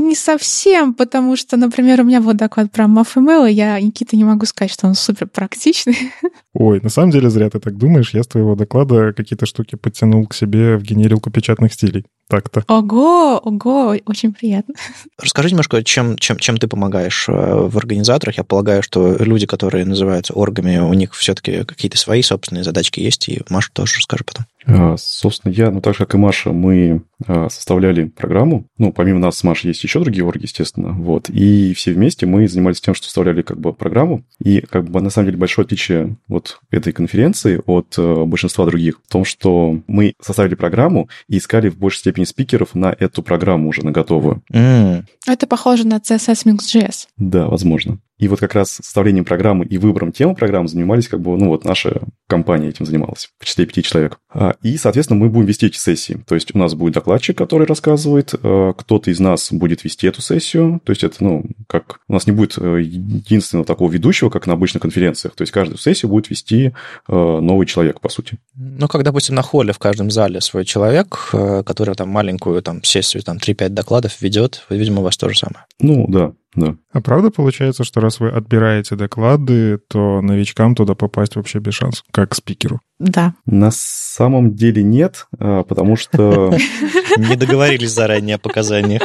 не совсем, потому что, например, у меня был доклад про MAFML, и я Никита не могу сказать, что он супер практичный. Ой, на самом деле зря ты так думаешь. Я с твоего доклада какие-то штуки подтянул к себе в генерилку печатных стилей. Так-то. Ого, ого, очень приятно. Расскажи немножко, чем, чем, чем ты помогаешь э, в организаторах. Я полагаю, что люди, которые называются оргами, у них все-таки какие-то свои собственные задачки есть, и Маша тоже расскажи потом. А, собственно, я, ну так же, как и Маша, мы а, составляли программу. Ну, помимо нас с Машей есть еще другие орги, естественно. Вот. И все вместе мы занимались тем, что составляли как бы программу. И как бы на самом деле большое отличие вот этой конференции от э, большинства других в том, что мы составили программу и искали в большей степени спикеров на эту программу уже, на готовую. Mm. Это похоже на CSS Mix.js. Да, возможно. И вот как раз составлением программы и выбором темы программы занимались как бы, ну вот наша компания этим занималась в числе пяти человек. А, и, соответственно, мы будем вести эти сессии. То есть у нас будет докладчик, который рассказывает, э, кто-то из нас будет вести эту сессию. То есть это, ну, как... У нас не будет э, единственного такого ведущего, как на обычных конференциях. То есть каждую сессию будет вести э, новый человек, по сути. Ну, как, допустим, на холле в каждом зале свой человек, который там маленькую там сессию, там 3-5 докладов ведет, видимо, у вас то же самое. Ну, да, да. А правда получается, что раз вы отбираете доклады, то новичкам туда попасть вообще без шансов, как спикеру? Да. На самом деле нет, а, потому что... Не договорились заранее о показаниях.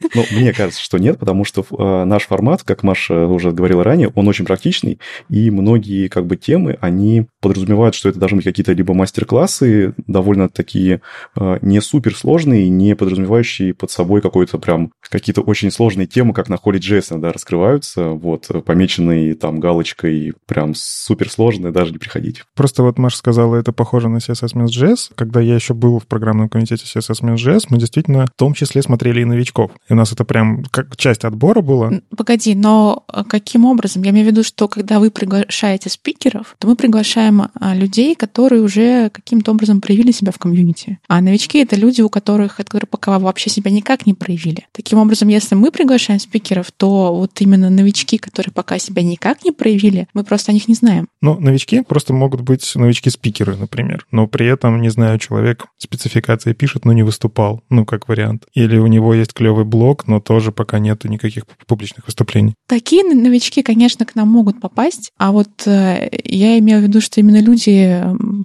Ну, мне кажется, что нет, потому что э, наш формат, как Маша уже говорила ранее, он очень практичный, и многие как бы темы, они подразумевают, что это должны быть какие-то либо мастер-классы, довольно такие э, не суперсложные, не подразумевающие под собой какой-то прям какие-то очень сложные темы, как на холле JS, да, раскрываются, вот, помеченные там галочкой, прям суперсложные, даже не приходить. Просто вот Маша сказала, это похоже на CSS-JS. Когда я еще был в программном комитете CSS-JS, мы действительно в том числе смотрели и новичков. И у нас это прям как часть отбора была. Погоди, но а, каким образом? Я имею в виду, что когда вы приглашаете спикеров, то мы приглашаем а, людей, которые уже каким-то образом проявили себя в комьюнити. А новички — это люди, у которых, которые пока вообще себя никак не проявили. Таким образом, если мы приглашаем спикеров, то вот именно новички, которые пока себя никак не проявили, мы просто о них не знаем. Ну, новички просто могут быть новички-спикеры, например, но при этом, не знаю, человек спецификации пишет, но не выступал, ну, как вариант. Или у него есть клевый блог, блог, но тоже пока нету никаких публичных выступлений. Такие новички, конечно, к нам могут попасть, а вот э, я имею в виду, что именно люди,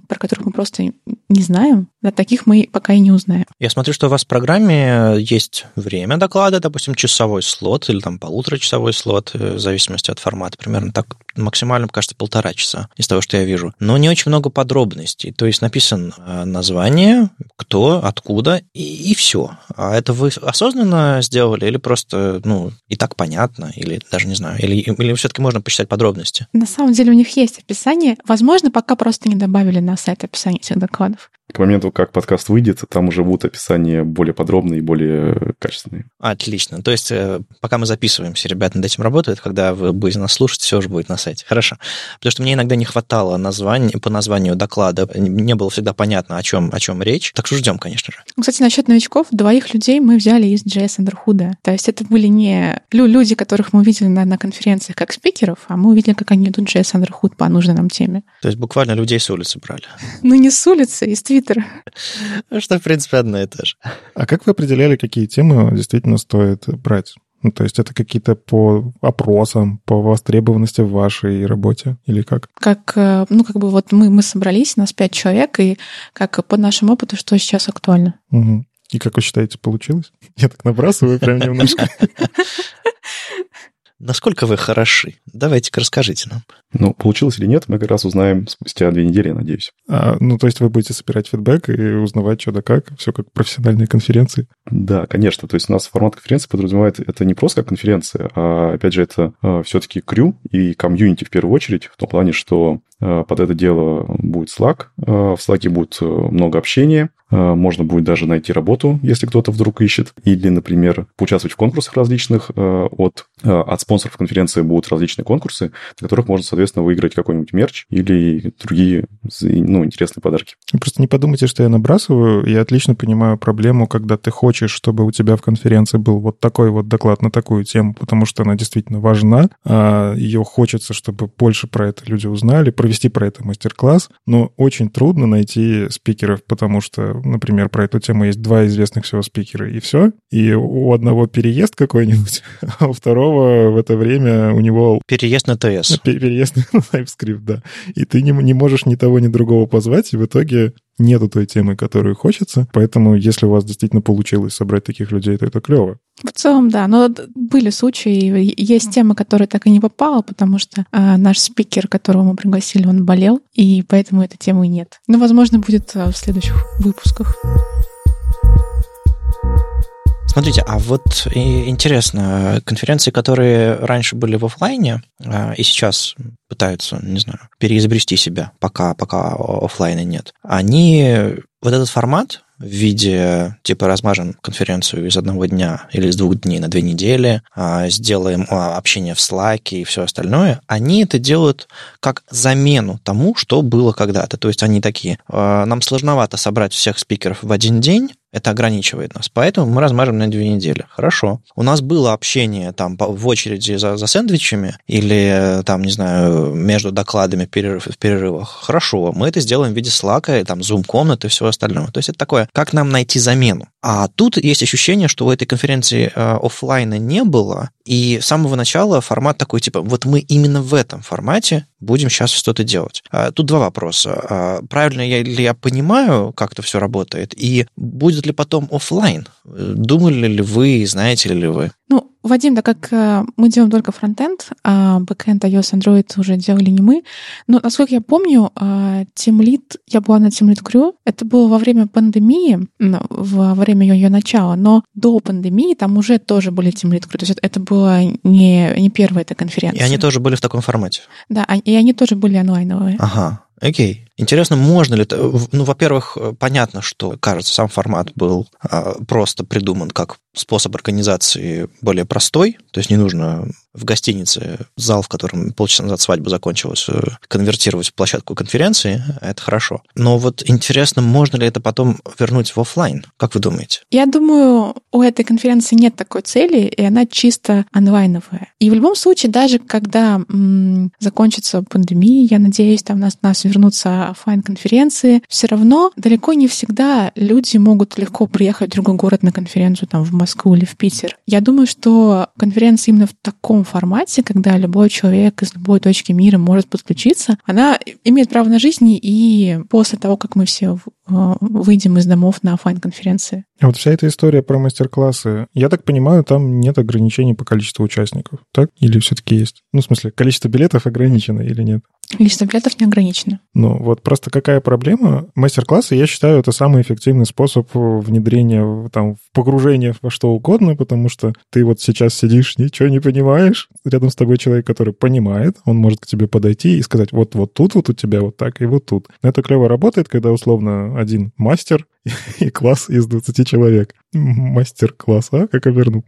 про которых мы просто не знаем. Да, таких мы пока и не узнаем. Я смотрю, что у вас в программе есть время доклада, допустим, часовой слот или там полуторачасовой слот, э, в зависимости от формата. Примерно так максимально, кажется, полтора часа из того, что я вижу. Но не очень много подробностей. То есть написано э, название, кто, откуда, и, и все. А это вы осознанно сделали или просто, ну, и так понятно, или даже не знаю, или, или все-таки можно посчитать подробности? На самом деле у них есть описание. Возможно, пока просто не добавили на сайт описание этих докладов к моменту, как подкаст выйдет, там уже будут описания более подробные и более качественные. Отлично. То есть, э, пока мы записываемся, ребята над этим работают, когда вы будете нас слушать, все уже будет на сайте. Хорошо. Потому что мне иногда не хватало названия, по названию доклада, не было всегда понятно, о чем, о чем речь. Так что ждем, конечно же. Кстати, насчет новичков, двоих людей мы взяли из JS Underhood. То есть это были не люди, которых мы увидели на, на конференциях как спикеров, а мы увидели, как они идут JS Underhood по нужной нам теме. То есть буквально людей с улицы брали? Ну, не с улицы, из Твиттер. Что, в принципе, одно и то же. А как вы определяли, какие темы действительно стоит брать? Ну, то есть это какие-то по опросам, по востребованности в вашей работе или как? Как, э, ну, как бы вот мы, мы собрались, нас пять человек, и как по нашему опыту, что сейчас актуально. Угу. И как вы считаете, получилось? Я так набрасываю прям немножко. Насколько вы хороши? Давайте-ка расскажите нам. Ну, получилось или нет, мы как раз узнаем спустя две недели, я надеюсь. А, ну, то есть вы будете собирать фидбэк и узнавать, что да как, все как профессиональные конференции? Да, конечно. То есть у нас формат конференции подразумевает это не просто как конференция, а, опять же, это а, все-таки крю и комьюнити в первую очередь, в том плане, что под это дело будет Slack. А, в Slack будет э, много общения, а, можно будет даже найти работу, если кто-то вдруг ищет. Или, например, поучаствовать в конкурсах различных. От, от спонсоров конференции будут различные конкурсы, на которых можно, соответственно, выиграть какой-нибудь мерч или другие ну, интересные подарки. Просто не подумайте, что я набрасываю. Я отлично понимаю проблему, когда ты хочешь, чтобы у тебя в конференции был вот такой вот доклад на такую тему, потому что она действительно важна. Ее хочется, чтобы больше про это люди узнали, провести про это мастер-класс. Но очень трудно найти спикеров, потому что например, про эту тему есть два известных всего спикера, и все. И у одного переезд какой-нибудь, а у второго в это время у него... Переезд на ТС. Переезд на TypeScript, да. И ты не, не можешь ни того, ни другого позвать, и в итоге нету той темы, которую хочется. Поэтому, если у вас действительно получилось собрать таких людей, то это клево. В целом, да. Но были случаи, есть темы, которые так и не попала, потому что а, наш спикер, которого мы пригласили, он болел, и поэтому этой темы нет. Но, возможно, будет а, в следующих выпусках. Смотрите, а вот интересно, конференции, которые раньше были в офлайне а, и сейчас пытаются, не знаю, переизобрести себя, пока, пока офлайна нет, они вот этот формат в виде, типа, размажем конференцию из одного дня или из двух дней на две недели, а, сделаем а, общение в Slack и все остальное, они это делают как замену тому, что было когда-то. То есть они такие, нам сложновато собрать всех спикеров в один день, это ограничивает нас. Поэтому мы размажем на две недели. Хорошо. У нас было общение там в очереди за, за сэндвичами или там, не знаю, между докладами перерыв, в перерывах. Хорошо. Мы это сделаем в виде слака, там, зум-комнаты и всего остального. То есть это такое, как нам найти замену. А тут есть ощущение, что у этой конференции э, офлайна не было, и с самого начала формат такой, типа, вот мы именно в этом формате будем сейчас что-то делать. А, тут два вопроса. А, правильно я, ли я понимаю, как это все работает, и будет ли потом офлайн? Думали ли вы, знаете ли вы? Ну, Вадим, так как э, мы делаем только фронтенд, а бэкэнд, iOS, Android уже делали не мы, но, насколько я помню, Team Lead, я была на Team Lead Crew, это было во время пандемии, во время ее, ее начала, но до пандемии там уже тоже были Team Lead Crew, то есть это была не, не первая эта конференция. И они тоже были в таком формате? Да, и они тоже были онлайновые. Ага. Окей. Интересно, можно ли... Ну, во-первых, понятно, что, кажется, сам формат был а, просто придуман как способ организации более простой, то есть не нужно в гостинице зал, в котором полчаса назад свадьба закончилась, э, конвертировать в площадку конференции, это хорошо. Но вот интересно, можно ли это потом вернуть в офлайн? Как вы думаете? Я думаю, у этой конференции нет такой цели, и она чисто онлайновая. И в любом случае, даже когда м- закончится пандемия, я надеюсь, там нас, нас вернутся про офлайн конференции все равно далеко не всегда люди могут легко приехать в другой город на конференцию, там, в Москву или в Питер. Я думаю, что конференция именно в таком формате, когда любой человек из любой точки мира может подключиться, она имеет право на жизнь и после того, как мы все выйдем из домов на офлайн-конференции. А вот вся эта история про мастер-классы, я так понимаю, там нет ограничений по количеству участников, так? Или все-таки есть? Ну, в смысле, количество билетов ограничено или нет? Количество билетов не ограничено. Ну, вот просто какая проблема? Мастер-классы, я считаю, это самый эффективный способ внедрения, там, погружения во что угодно, потому что ты вот сейчас сидишь, ничего не понимаешь, рядом с тобой человек, который понимает, он может к тебе подойти и сказать, вот, вот тут вот у тебя вот так и вот тут. Но это клево работает, когда условно один мастер и класс из 20 человек. Мастер-класс, а? Как обернул.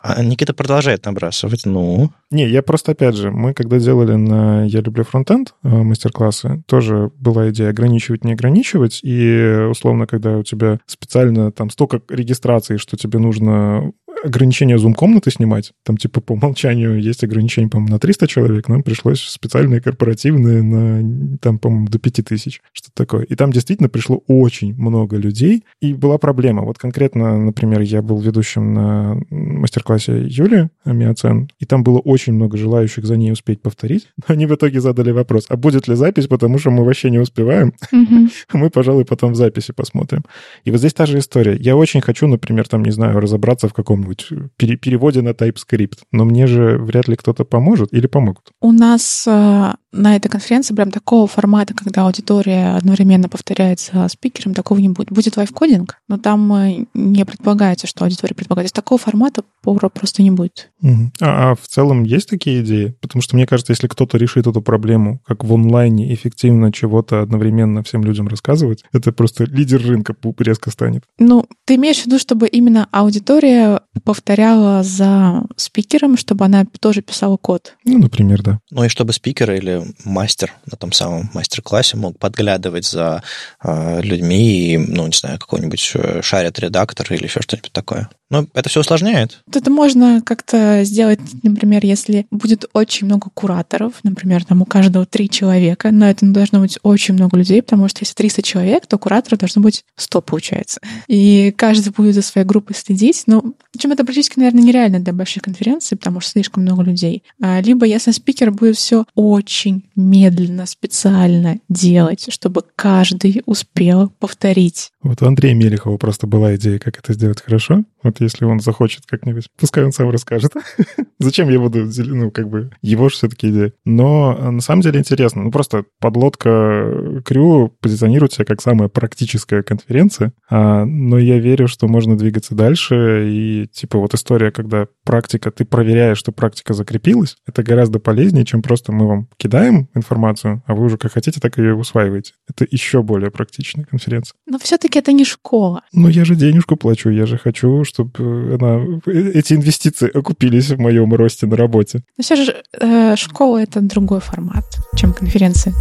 А Никита продолжает набрасывать. Ну? Не, я просто, опять же, мы когда делали на «Я люблю фронтенд» э, мастер-классы, тоже была идея ограничивать, не ограничивать, и условно, когда у тебя специально там столько регистрации, что тебе нужно ограничение зум-комнаты снимать, там типа по умолчанию есть ограничение, по-моему, на 300 человек, нам пришлось специальные корпоративные на, там, по-моему, до 5000, что-то такое. И там действительно пришло очень много людей, и была проблема. Вот конкретно, например, я был ведущим на мастер-классе Юли Миоцен, и там было очень много желающих за ней успеть повторить. Они в итоге задали вопрос, а будет ли запись, потому что мы вообще не успеваем. Мы, пожалуй, потом в записи посмотрим. И вот здесь та же история. Я очень хочу, например, там, не знаю, разобраться в каком каком-нибудь пере переводе на TypeScript. Но мне же вряд ли кто-то поможет или помогут. У нас э, на этой конференции прям такого формата, когда аудитория одновременно повторяется спикером, такого не будет. Будет лайфкодинг, но там э, не предполагается, что аудитория предполагает. То есть такого формата просто не будет. Угу. А, а в целом есть такие идеи? Потому что мне кажется, если кто-то решит эту проблему, как в онлайне эффективно чего-то одновременно всем людям рассказывать, это просто лидер рынка резко станет. Ну, ты имеешь в виду, чтобы именно аудитория повторяла за спикером, чтобы она тоже писала код? Ну, например, да. Ну и чтобы спикер или мастер на том самом мастер-классе мог подглядывать за э, людьми и, ну, не знаю, какой-нибудь э, шарит редактор или еще что-нибудь такое. Но это все усложняет. Это можно как-то сделать, например, если будет очень много кураторов, например, там у каждого три человека, но это должно быть очень много людей, потому что если 300 человек, то кураторов должно быть 100, получается. И каждый будет за своей группой следить. Ну, чем это практически, наверное, нереально для больших конференций, потому что слишком много людей. А, либо если спикер будет все очень медленно, специально делать, чтобы каждый успел повторить. Вот у Андрея Мелехова просто была идея, как это сделать хорошо. Вот если он захочет как-нибудь, пускай он сам расскажет. Зачем я буду, ну, как бы, его же все-таки идея. Но э, на самом деле интересно. Ну, просто подлодка Крю позиционирует себя как самая практическая конференция, а, но я верю, что можно двигаться дальше. И, типа, вот история, когда практика, ты проверяешь, что практика закрепилась, это гораздо полезнее, чем просто мы вам кидаем информацию, а вы уже как хотите, так ее усваиваете. Это еще более практичная конференция. Но все-таки это не школа. Ну, я же денежку плачу, я же хочу, чтобы она, эти инвестиции окупились в моем росте на работе. Но все же э, школа — это другой формат, чем конференция.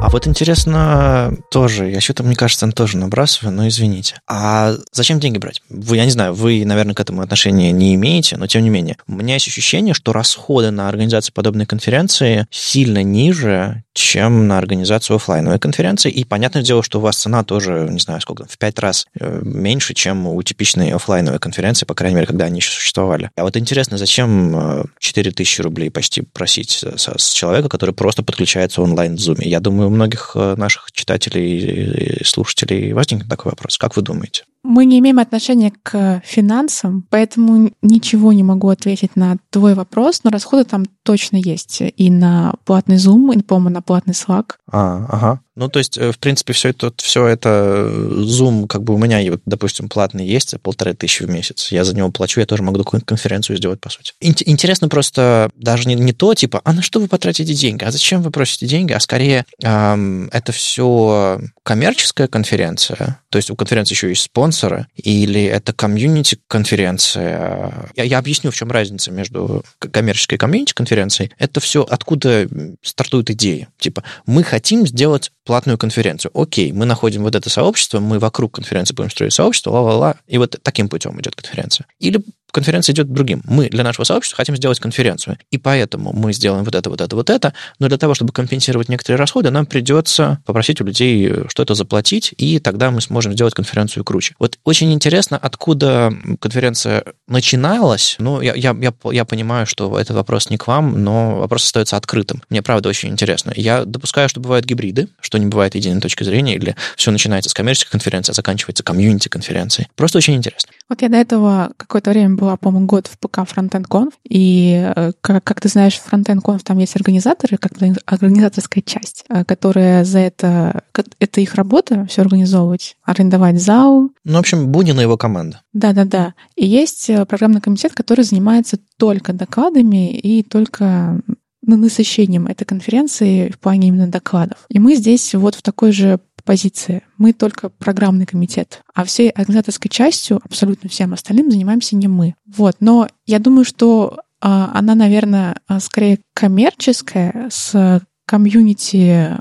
А вот интересно тоже, я что-то, мне кажется, тоже набрасываю, но извините. А зачем деньги брать? Вы, я не знаю, вы, наверное, к этому отношения не имеете, но тем не менее. У меня есть ощущение, что расходы на организацию подобной конференции сильно ниже, чем на организацию офлайновой конференции. И понятное дело, что у вас цена тоже, не знаю, сколько, в пять раз э, меньше, чем у типичной офлайновой конференции, по крайней мере, когда они еще существовали. А вот интересно, зачем 4000 э, рублей почти просить с человека, который просто подключается онлайн в Zoom? Я думаю, у многих э, наших читателей и слушателей возникнет такой вопрос. Как вы думаете? Мы не имеем отношения к финансам, поэтому ничего не могу ответить на твой вопрос, но расходы там точно есть и на платный Zoom, и, по-моему, на платный Slack. А, ага. Ну, то есть, э, в принципе, все это, все это э, Zoom, как бы у меня, допустим, платный есть, полторы тысячи в месяц. Я за него плачу, я тоже могу какую-нибудь конференцию сделать, по сути. Интересно просто даже не, не то, типа, а на что вы потратите деньги? А зачем вы просите деньги? А скорее, эм, это все коммерческая конференция, то есть у конференции еще есть спонсоры, или это комьюнити-конференция. Я, я объясню, в чем разница между коммерческой и комьюнити-конференцией. Это все откуда стартует идея. Типа, мы хотим сделать платную конференцию. Окей, мы находим вот это сообщество, мы вокруг конференции будем строить сообщество, ла-ла-ла, и вот таким путем идет конференция. Или конференция идет другим. Мы для нашего сообщества хотим сделать конференцию, и поэтому мы сделаем вот это, вот это, вот это, но для того, чтобы компенсировать некоторые расходы, нам придется попросить у людей что-то заплатить, и тогда мы сможем сделать конференцию круче. Вот очень интересно, откуда конференция начиналась. Ну, я, я, я, я понимаю, что этот вопрос не к вам, но вопрос остается открытым. Мне, правда, очень интересно. Я допускаю, что бывают гибриды, что не бывает единой точки зрения, или все начинается с коммерческой конференции, а заканчивается комьюнити-конференцией. Просто очень интересно. Вот я до этого какое-то время была, по-моему, год в ПК Frontend Conf, и, э, как, как ты знаешь, в Frontend Conf там есть организаторы, как организаторская часть, э, которая за это, это их работа, все организовывать, арендовать зал. Ну, в общем, Бунин и его команда. Да-да-да. И есть э, программный комитет, который занимается только докладами и только насыщением этой конференции в плане именно докладов. И мы здесь вот в такой же позиции. Мы только программный комитет, а всей организаторской частью, абсолютно всем остальным, занимаемся не мы. Вот. Но я думаю, что а, она, наверное, а, скорее коммерческая, с комьюнити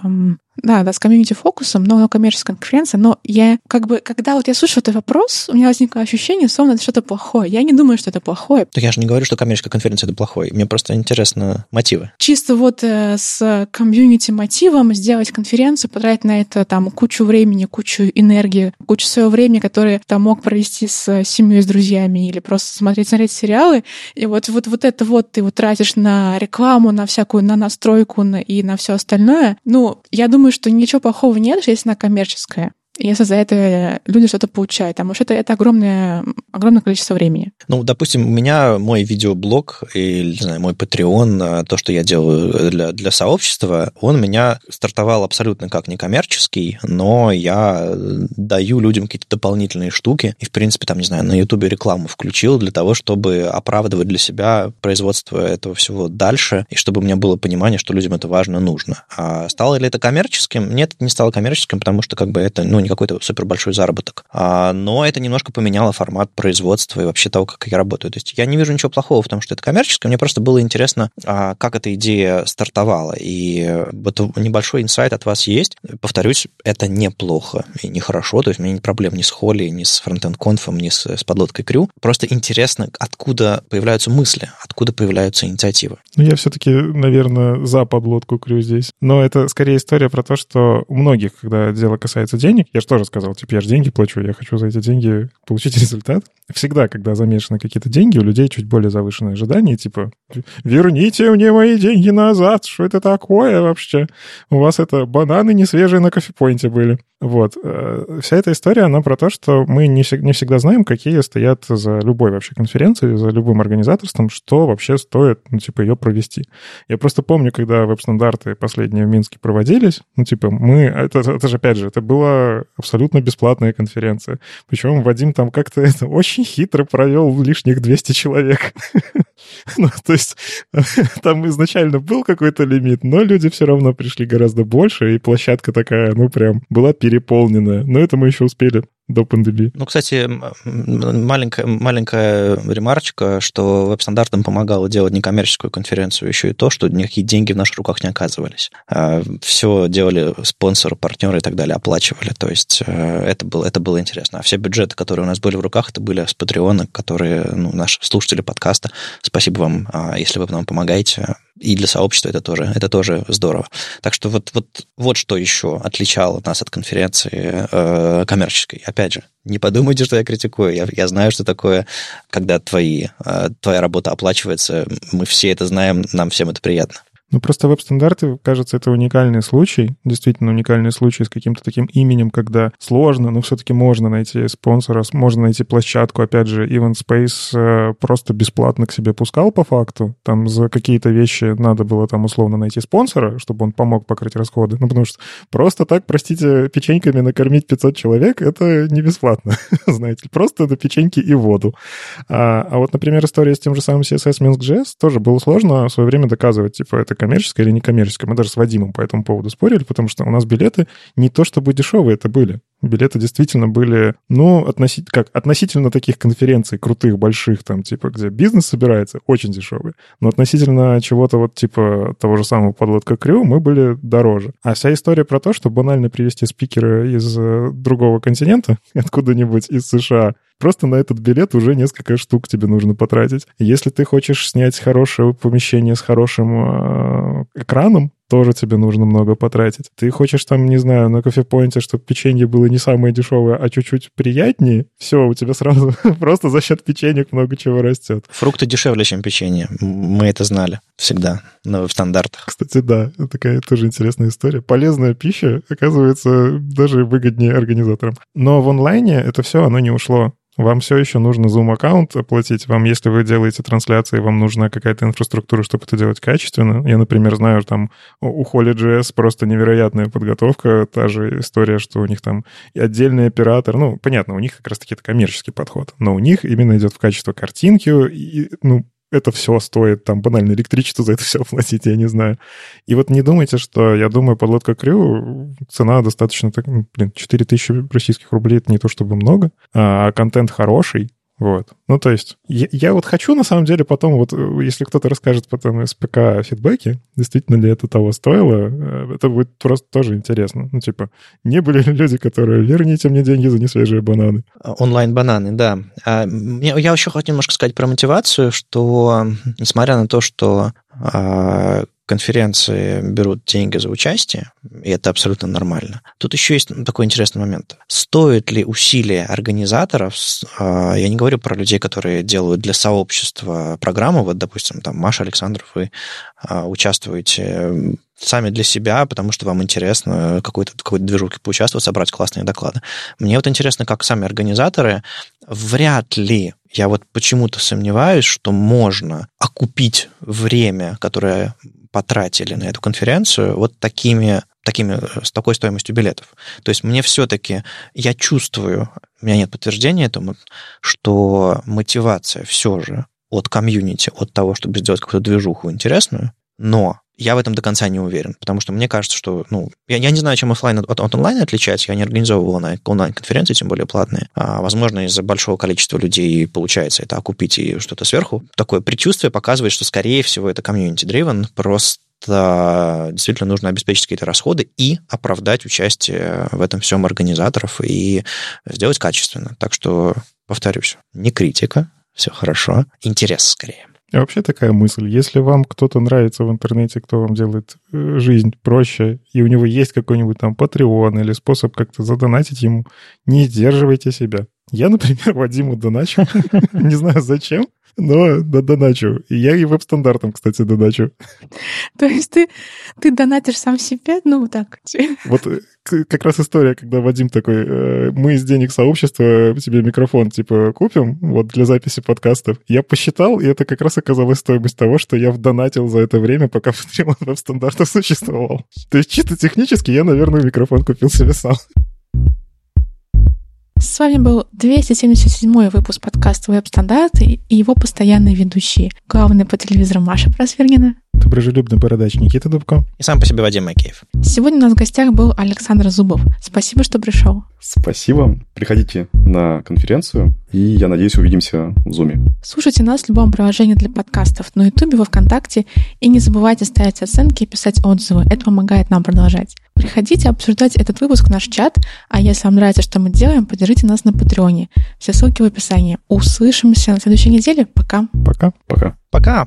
да, да, с комьюнити-фокусом, но коммерческая конференция. Но я как бы, когда вот я слышу этот вопрос, у меня возникло ощущение, словно это что-то плохое. Я не думаю, что это плохое. Так я же не говорю, что коммерческая конференция это плохое. Мне просто интересно мотивы. Чисто вот э, с комьюнити-мотивом сделать конференцию, потратить на это там кучу времени, кучу энергии, кучу своего времени, которое там мог провести с семьей, с друзьями или просто смотреть, смотреть сериалы. И вот, вот, вот это вот ты вот тратишь на рекламу, на всякую, на настройку на, и на все остальное. Ну, я думаю, думаю, что ничего плохого нет, если она коммерческая если за это люди что-то получают, потому что это, это огромное, огромное количество времени. Ну, допустим, у меня мой видеоблог или, не знаю, мой Patreon, то, что я делаю для, для сообщества, он у меня стартовал абсолютно как некоммерческий, но я даю людям какие-то дополнительные штуки, и, в принципе, там, не знаю, на YouTube рекламу включил для того, чтобы оправдывать для себя производство этого всего дальше, и чтобы у меня было понимание, что людям это важно, нужно. А стало ли это коммерческим? Нет, это не стало коммерческим, потому что, как бы, это, ну, какой-то супер большой заработок. А, но это немножко поменяло формат производства и вообще того, как я работаю. То есть я не вижу ничего плохого в том, что это коммерческое. Мне просто было интересно, а, как эта идея стартовала. И вот небольшой инсайт от вас есть. Повторюсь, это неплохо и нехорошо. То есть у меня нет проблем ни с Холли, ни с фронтенд-конфом, ни с, с подлодкой Крю. Просто интересно, откуда появляются мысли, откуда появляются инициативы. Ну, я все-таки, наверное, за подлодку Крю здесь. Но это скорее история про то, что у многих, когда дело касается денег, я же тоже сказал, типа, я же деньги плачу, я хочу за эти деньги получить результат. Всегда, когда замешаны какие-то деньги, у людей чуть более завышенные ожидания, типа, верните мне мои деньги назад, что это такое вообще? У вас это бананы не свежие на кофепоинте были. Вот. Э, вся эта история, она про то, что мы не, не всегда знаем, какие стоят за любой вообще конференцией, за любым организаторством, что вообще стоит, ну, типа, ее провести. Я просто помню, когда веб-стандарты последние в Минске проводились, ну, типа, мы... Это, это же, опять же, это абсолютно бесплатная конференция. Причем Вадим там как-то это очень хитро провел лишних 200 человек. Ну, то есть там изначально был какой-то лимит, но люди все равно пришли гораздо больше, и площадка такая, ну, прям была переполненная. Но это мы еще успели до пандемии. Ну, кстати, маленькая, маленькая ремарочка, что веб-стандартам помогало делать некоммерческую конференцию еще и то, что никакие деньги в наших руках не оказывались. А, Все делали спонсоры, партнеры и так далее, оплачивали. То есть э, это было, это было интересно. А все бюджеты, которые у нас были в руках, это были с Патреона, которые ну, наши слушатели подкаста. Спасибо вам, а, если вы нам помогаете и для сообщества это тоже, это тоже здорово. Так что вот, вот, вот что еще отличало нас от конференции э, коммерческой. Опять же, не подумайте, что я критикую. Я, я знаю, что такое, когда твои, э, твоя работа оплачивается. Мы все это знаем, нам всем это приятно. Ну, просто веб-стандарты, кажется, это уникальный случай, действительно уникальный случай с каким-то таким именем, когда сложно, но все-таки можно найти спонсора, можно найти площадку. Опять же, Event Space э, просто бесплатно к себе пускал по факту. Там за какие-то вещи надо было там условно найти спонсора, чтобы он помог покрыть расходы. Ну, потому что просто так, простите, печеньками накормить 500 человек — это не бесплатно, знаете. Просто на печеньки и воду. А, а вот, например, история с тем же самым CSS Minsk.js тоже было сложно в свое время доказывать, типа, это коммерческое или некоммерческое. Мы даже с Вадимом по этому поводу спорили, потому что у нас билеты не то чтобы дешевые это были. Билеты действительно были, ну, относительно, как, относительно таких конференций крутых, больших, там, типа, где бизнес собирается, очень дешевые. Но относительно чего-то вот типа того же самого подлодка Крю мы были дороже. А вся история про то, что банально привести спикера из э, другого континента, откуда-нибудь из США, Просто на этот билет уже несколько штук тебе нужно потратить. Если ты хочешь снять хорошее помещение с хорошим э, экраном, тоже тебе нужно много потратить. Ты хочешь там, не знаю, на кофепоинте, чтобы печенье было не самое дешевое, а чуть-чуть приятнее, все, у тебя сразу просто за счет печенек много чего растет. Фрукты дешевле, чем печенье. Мы это знали всегда но в стандартах. Кстати, да, такая тоже интересная история. Полезная пища, оказывается, даже выгоднее организаторам. Но в онлайне это все, оно не ушло. Вам все еще нужно Zoom аккаунт оплатить. Вам, если вы делаете трансляции, вам нужна какая-то инфраструктура, чтобы это делать качественно. Я, например, знаю, там у Holy.js просто невероятная подготовка. Та же история, что у них там отдельный оператор. Ну, понятно, у них как раз-таки это коммерческий подход. Но у них именно идет в качество картинки. И, ну, это все стоит, там, банально электричество за это все оплатить, я не знаю. И вот не думайте, что, я думаю, подлодка Крю, цена достаточно, так, ну, блин, 4000 российских рублей, это не то чтобы много, а контент хороший, вот. Ну, то есть, я, я вот хочу, на самом деле, потом, вот, э, если кто-то расскажет потом из ПК фидбэки, действительно ли это того стоило, э, это будет просто тоже интересно. Ну, типа, не были ли люди, которые, верните мне деньги за несвежие бананы. Онлайн-бананы, да. А, я еще хотел немножко сказать про мотивацию, что, несмотря на то, что а, конференции берут деньги за участие, и это абсолютно нормально. Тут еще есть такой интересный момент. Стоит ли усилия организаторов, а, я не говорю про людей, которые делают для сообщества программу, вот, допустим, там, Маша Александров, вы а, участвуете сами для себя, потому что вам интересно какой-то какой движухе поучаствовать, собрать классные доклады. Мне вот интересно, как сами организаторы, вряд ли я вот почему-то сомневаюсь, что можно окупить время, которое потратили на эту конференцию вот такими, такими, э, с такой стоимостью билетов. То есть мне все-таки, я чувствую, у меня нет подтверждения этому, что мотивация все же от комьюнити, от того, чтобы сделать какую-то движуху интересную, но я в этом до конца не уверен, потому что мне кажется, что, ну, я, я не знаю, чем офлайн от, от онлайна отличается, я не организовывал онлайн-конференции, тем более платные. А, возможно, из-за большого количества людей получается это окупить и что-то сверху. Такое предчувствие показывает, что, скорее всего, это community-driven, просто действительно нужно обеспечить какие-то расходы и оправдать участие в этом всем организаторов и сделать качественно. Так что, повторюсь, не критика, все хорошо, интерес скорее. А вообще такая мысль, если вам кто-то нравится в интернете, кто вам делает э, жизнь проще, и у него есть какой-нибудь там Patreon или способ как-то задонатить ему, не сдерживайте себя. Я, например, Вадиму доначу. Не знаю зачем, но доначу. И я и веб-стандартом, кстати, доначу. То есть ты, ты донатишь сам себе? Ну, так. Вот э, как раз история, когда Вадим такой, э, мы из денег сообщества тебе микрофон, типа, купим, вот, для записи подкастов. Я посчитал, и это как раз оказалась стоимость того, что я вдонатил за это время, пока Patreon веб-стандартов существовал. То есть чисто технически я, наверное, микрофон купил себе сам. С вами был 277 выпуск подкаста «Веб-стандарты» и его постоянные ведущие. Главный по телевизору Маша Просвергина. Доброжелюбный бородач Никита Дубко. И сам по себе Вадим Макеев. Сегодня у нас в гостях был Александр Зубов. Спасибо, что пришел. Спасибо. Приходите на конференцию, и, я надеюсь, увидимся в Zoom. Слушайте нас в любом приложении для подкастов на YouTube, во Вконтакте, и не забывайте ставить оценки и писать отзывы. Это помогает нам продолжать. Приходите обсуждать этот выпуск в наш чат, а если вам нравится, что мы делаем, поддержите нас на Патреоне. Все ссылки в описании. Услышимся на следующей неделе. Пока. Пока. Пока. Пока.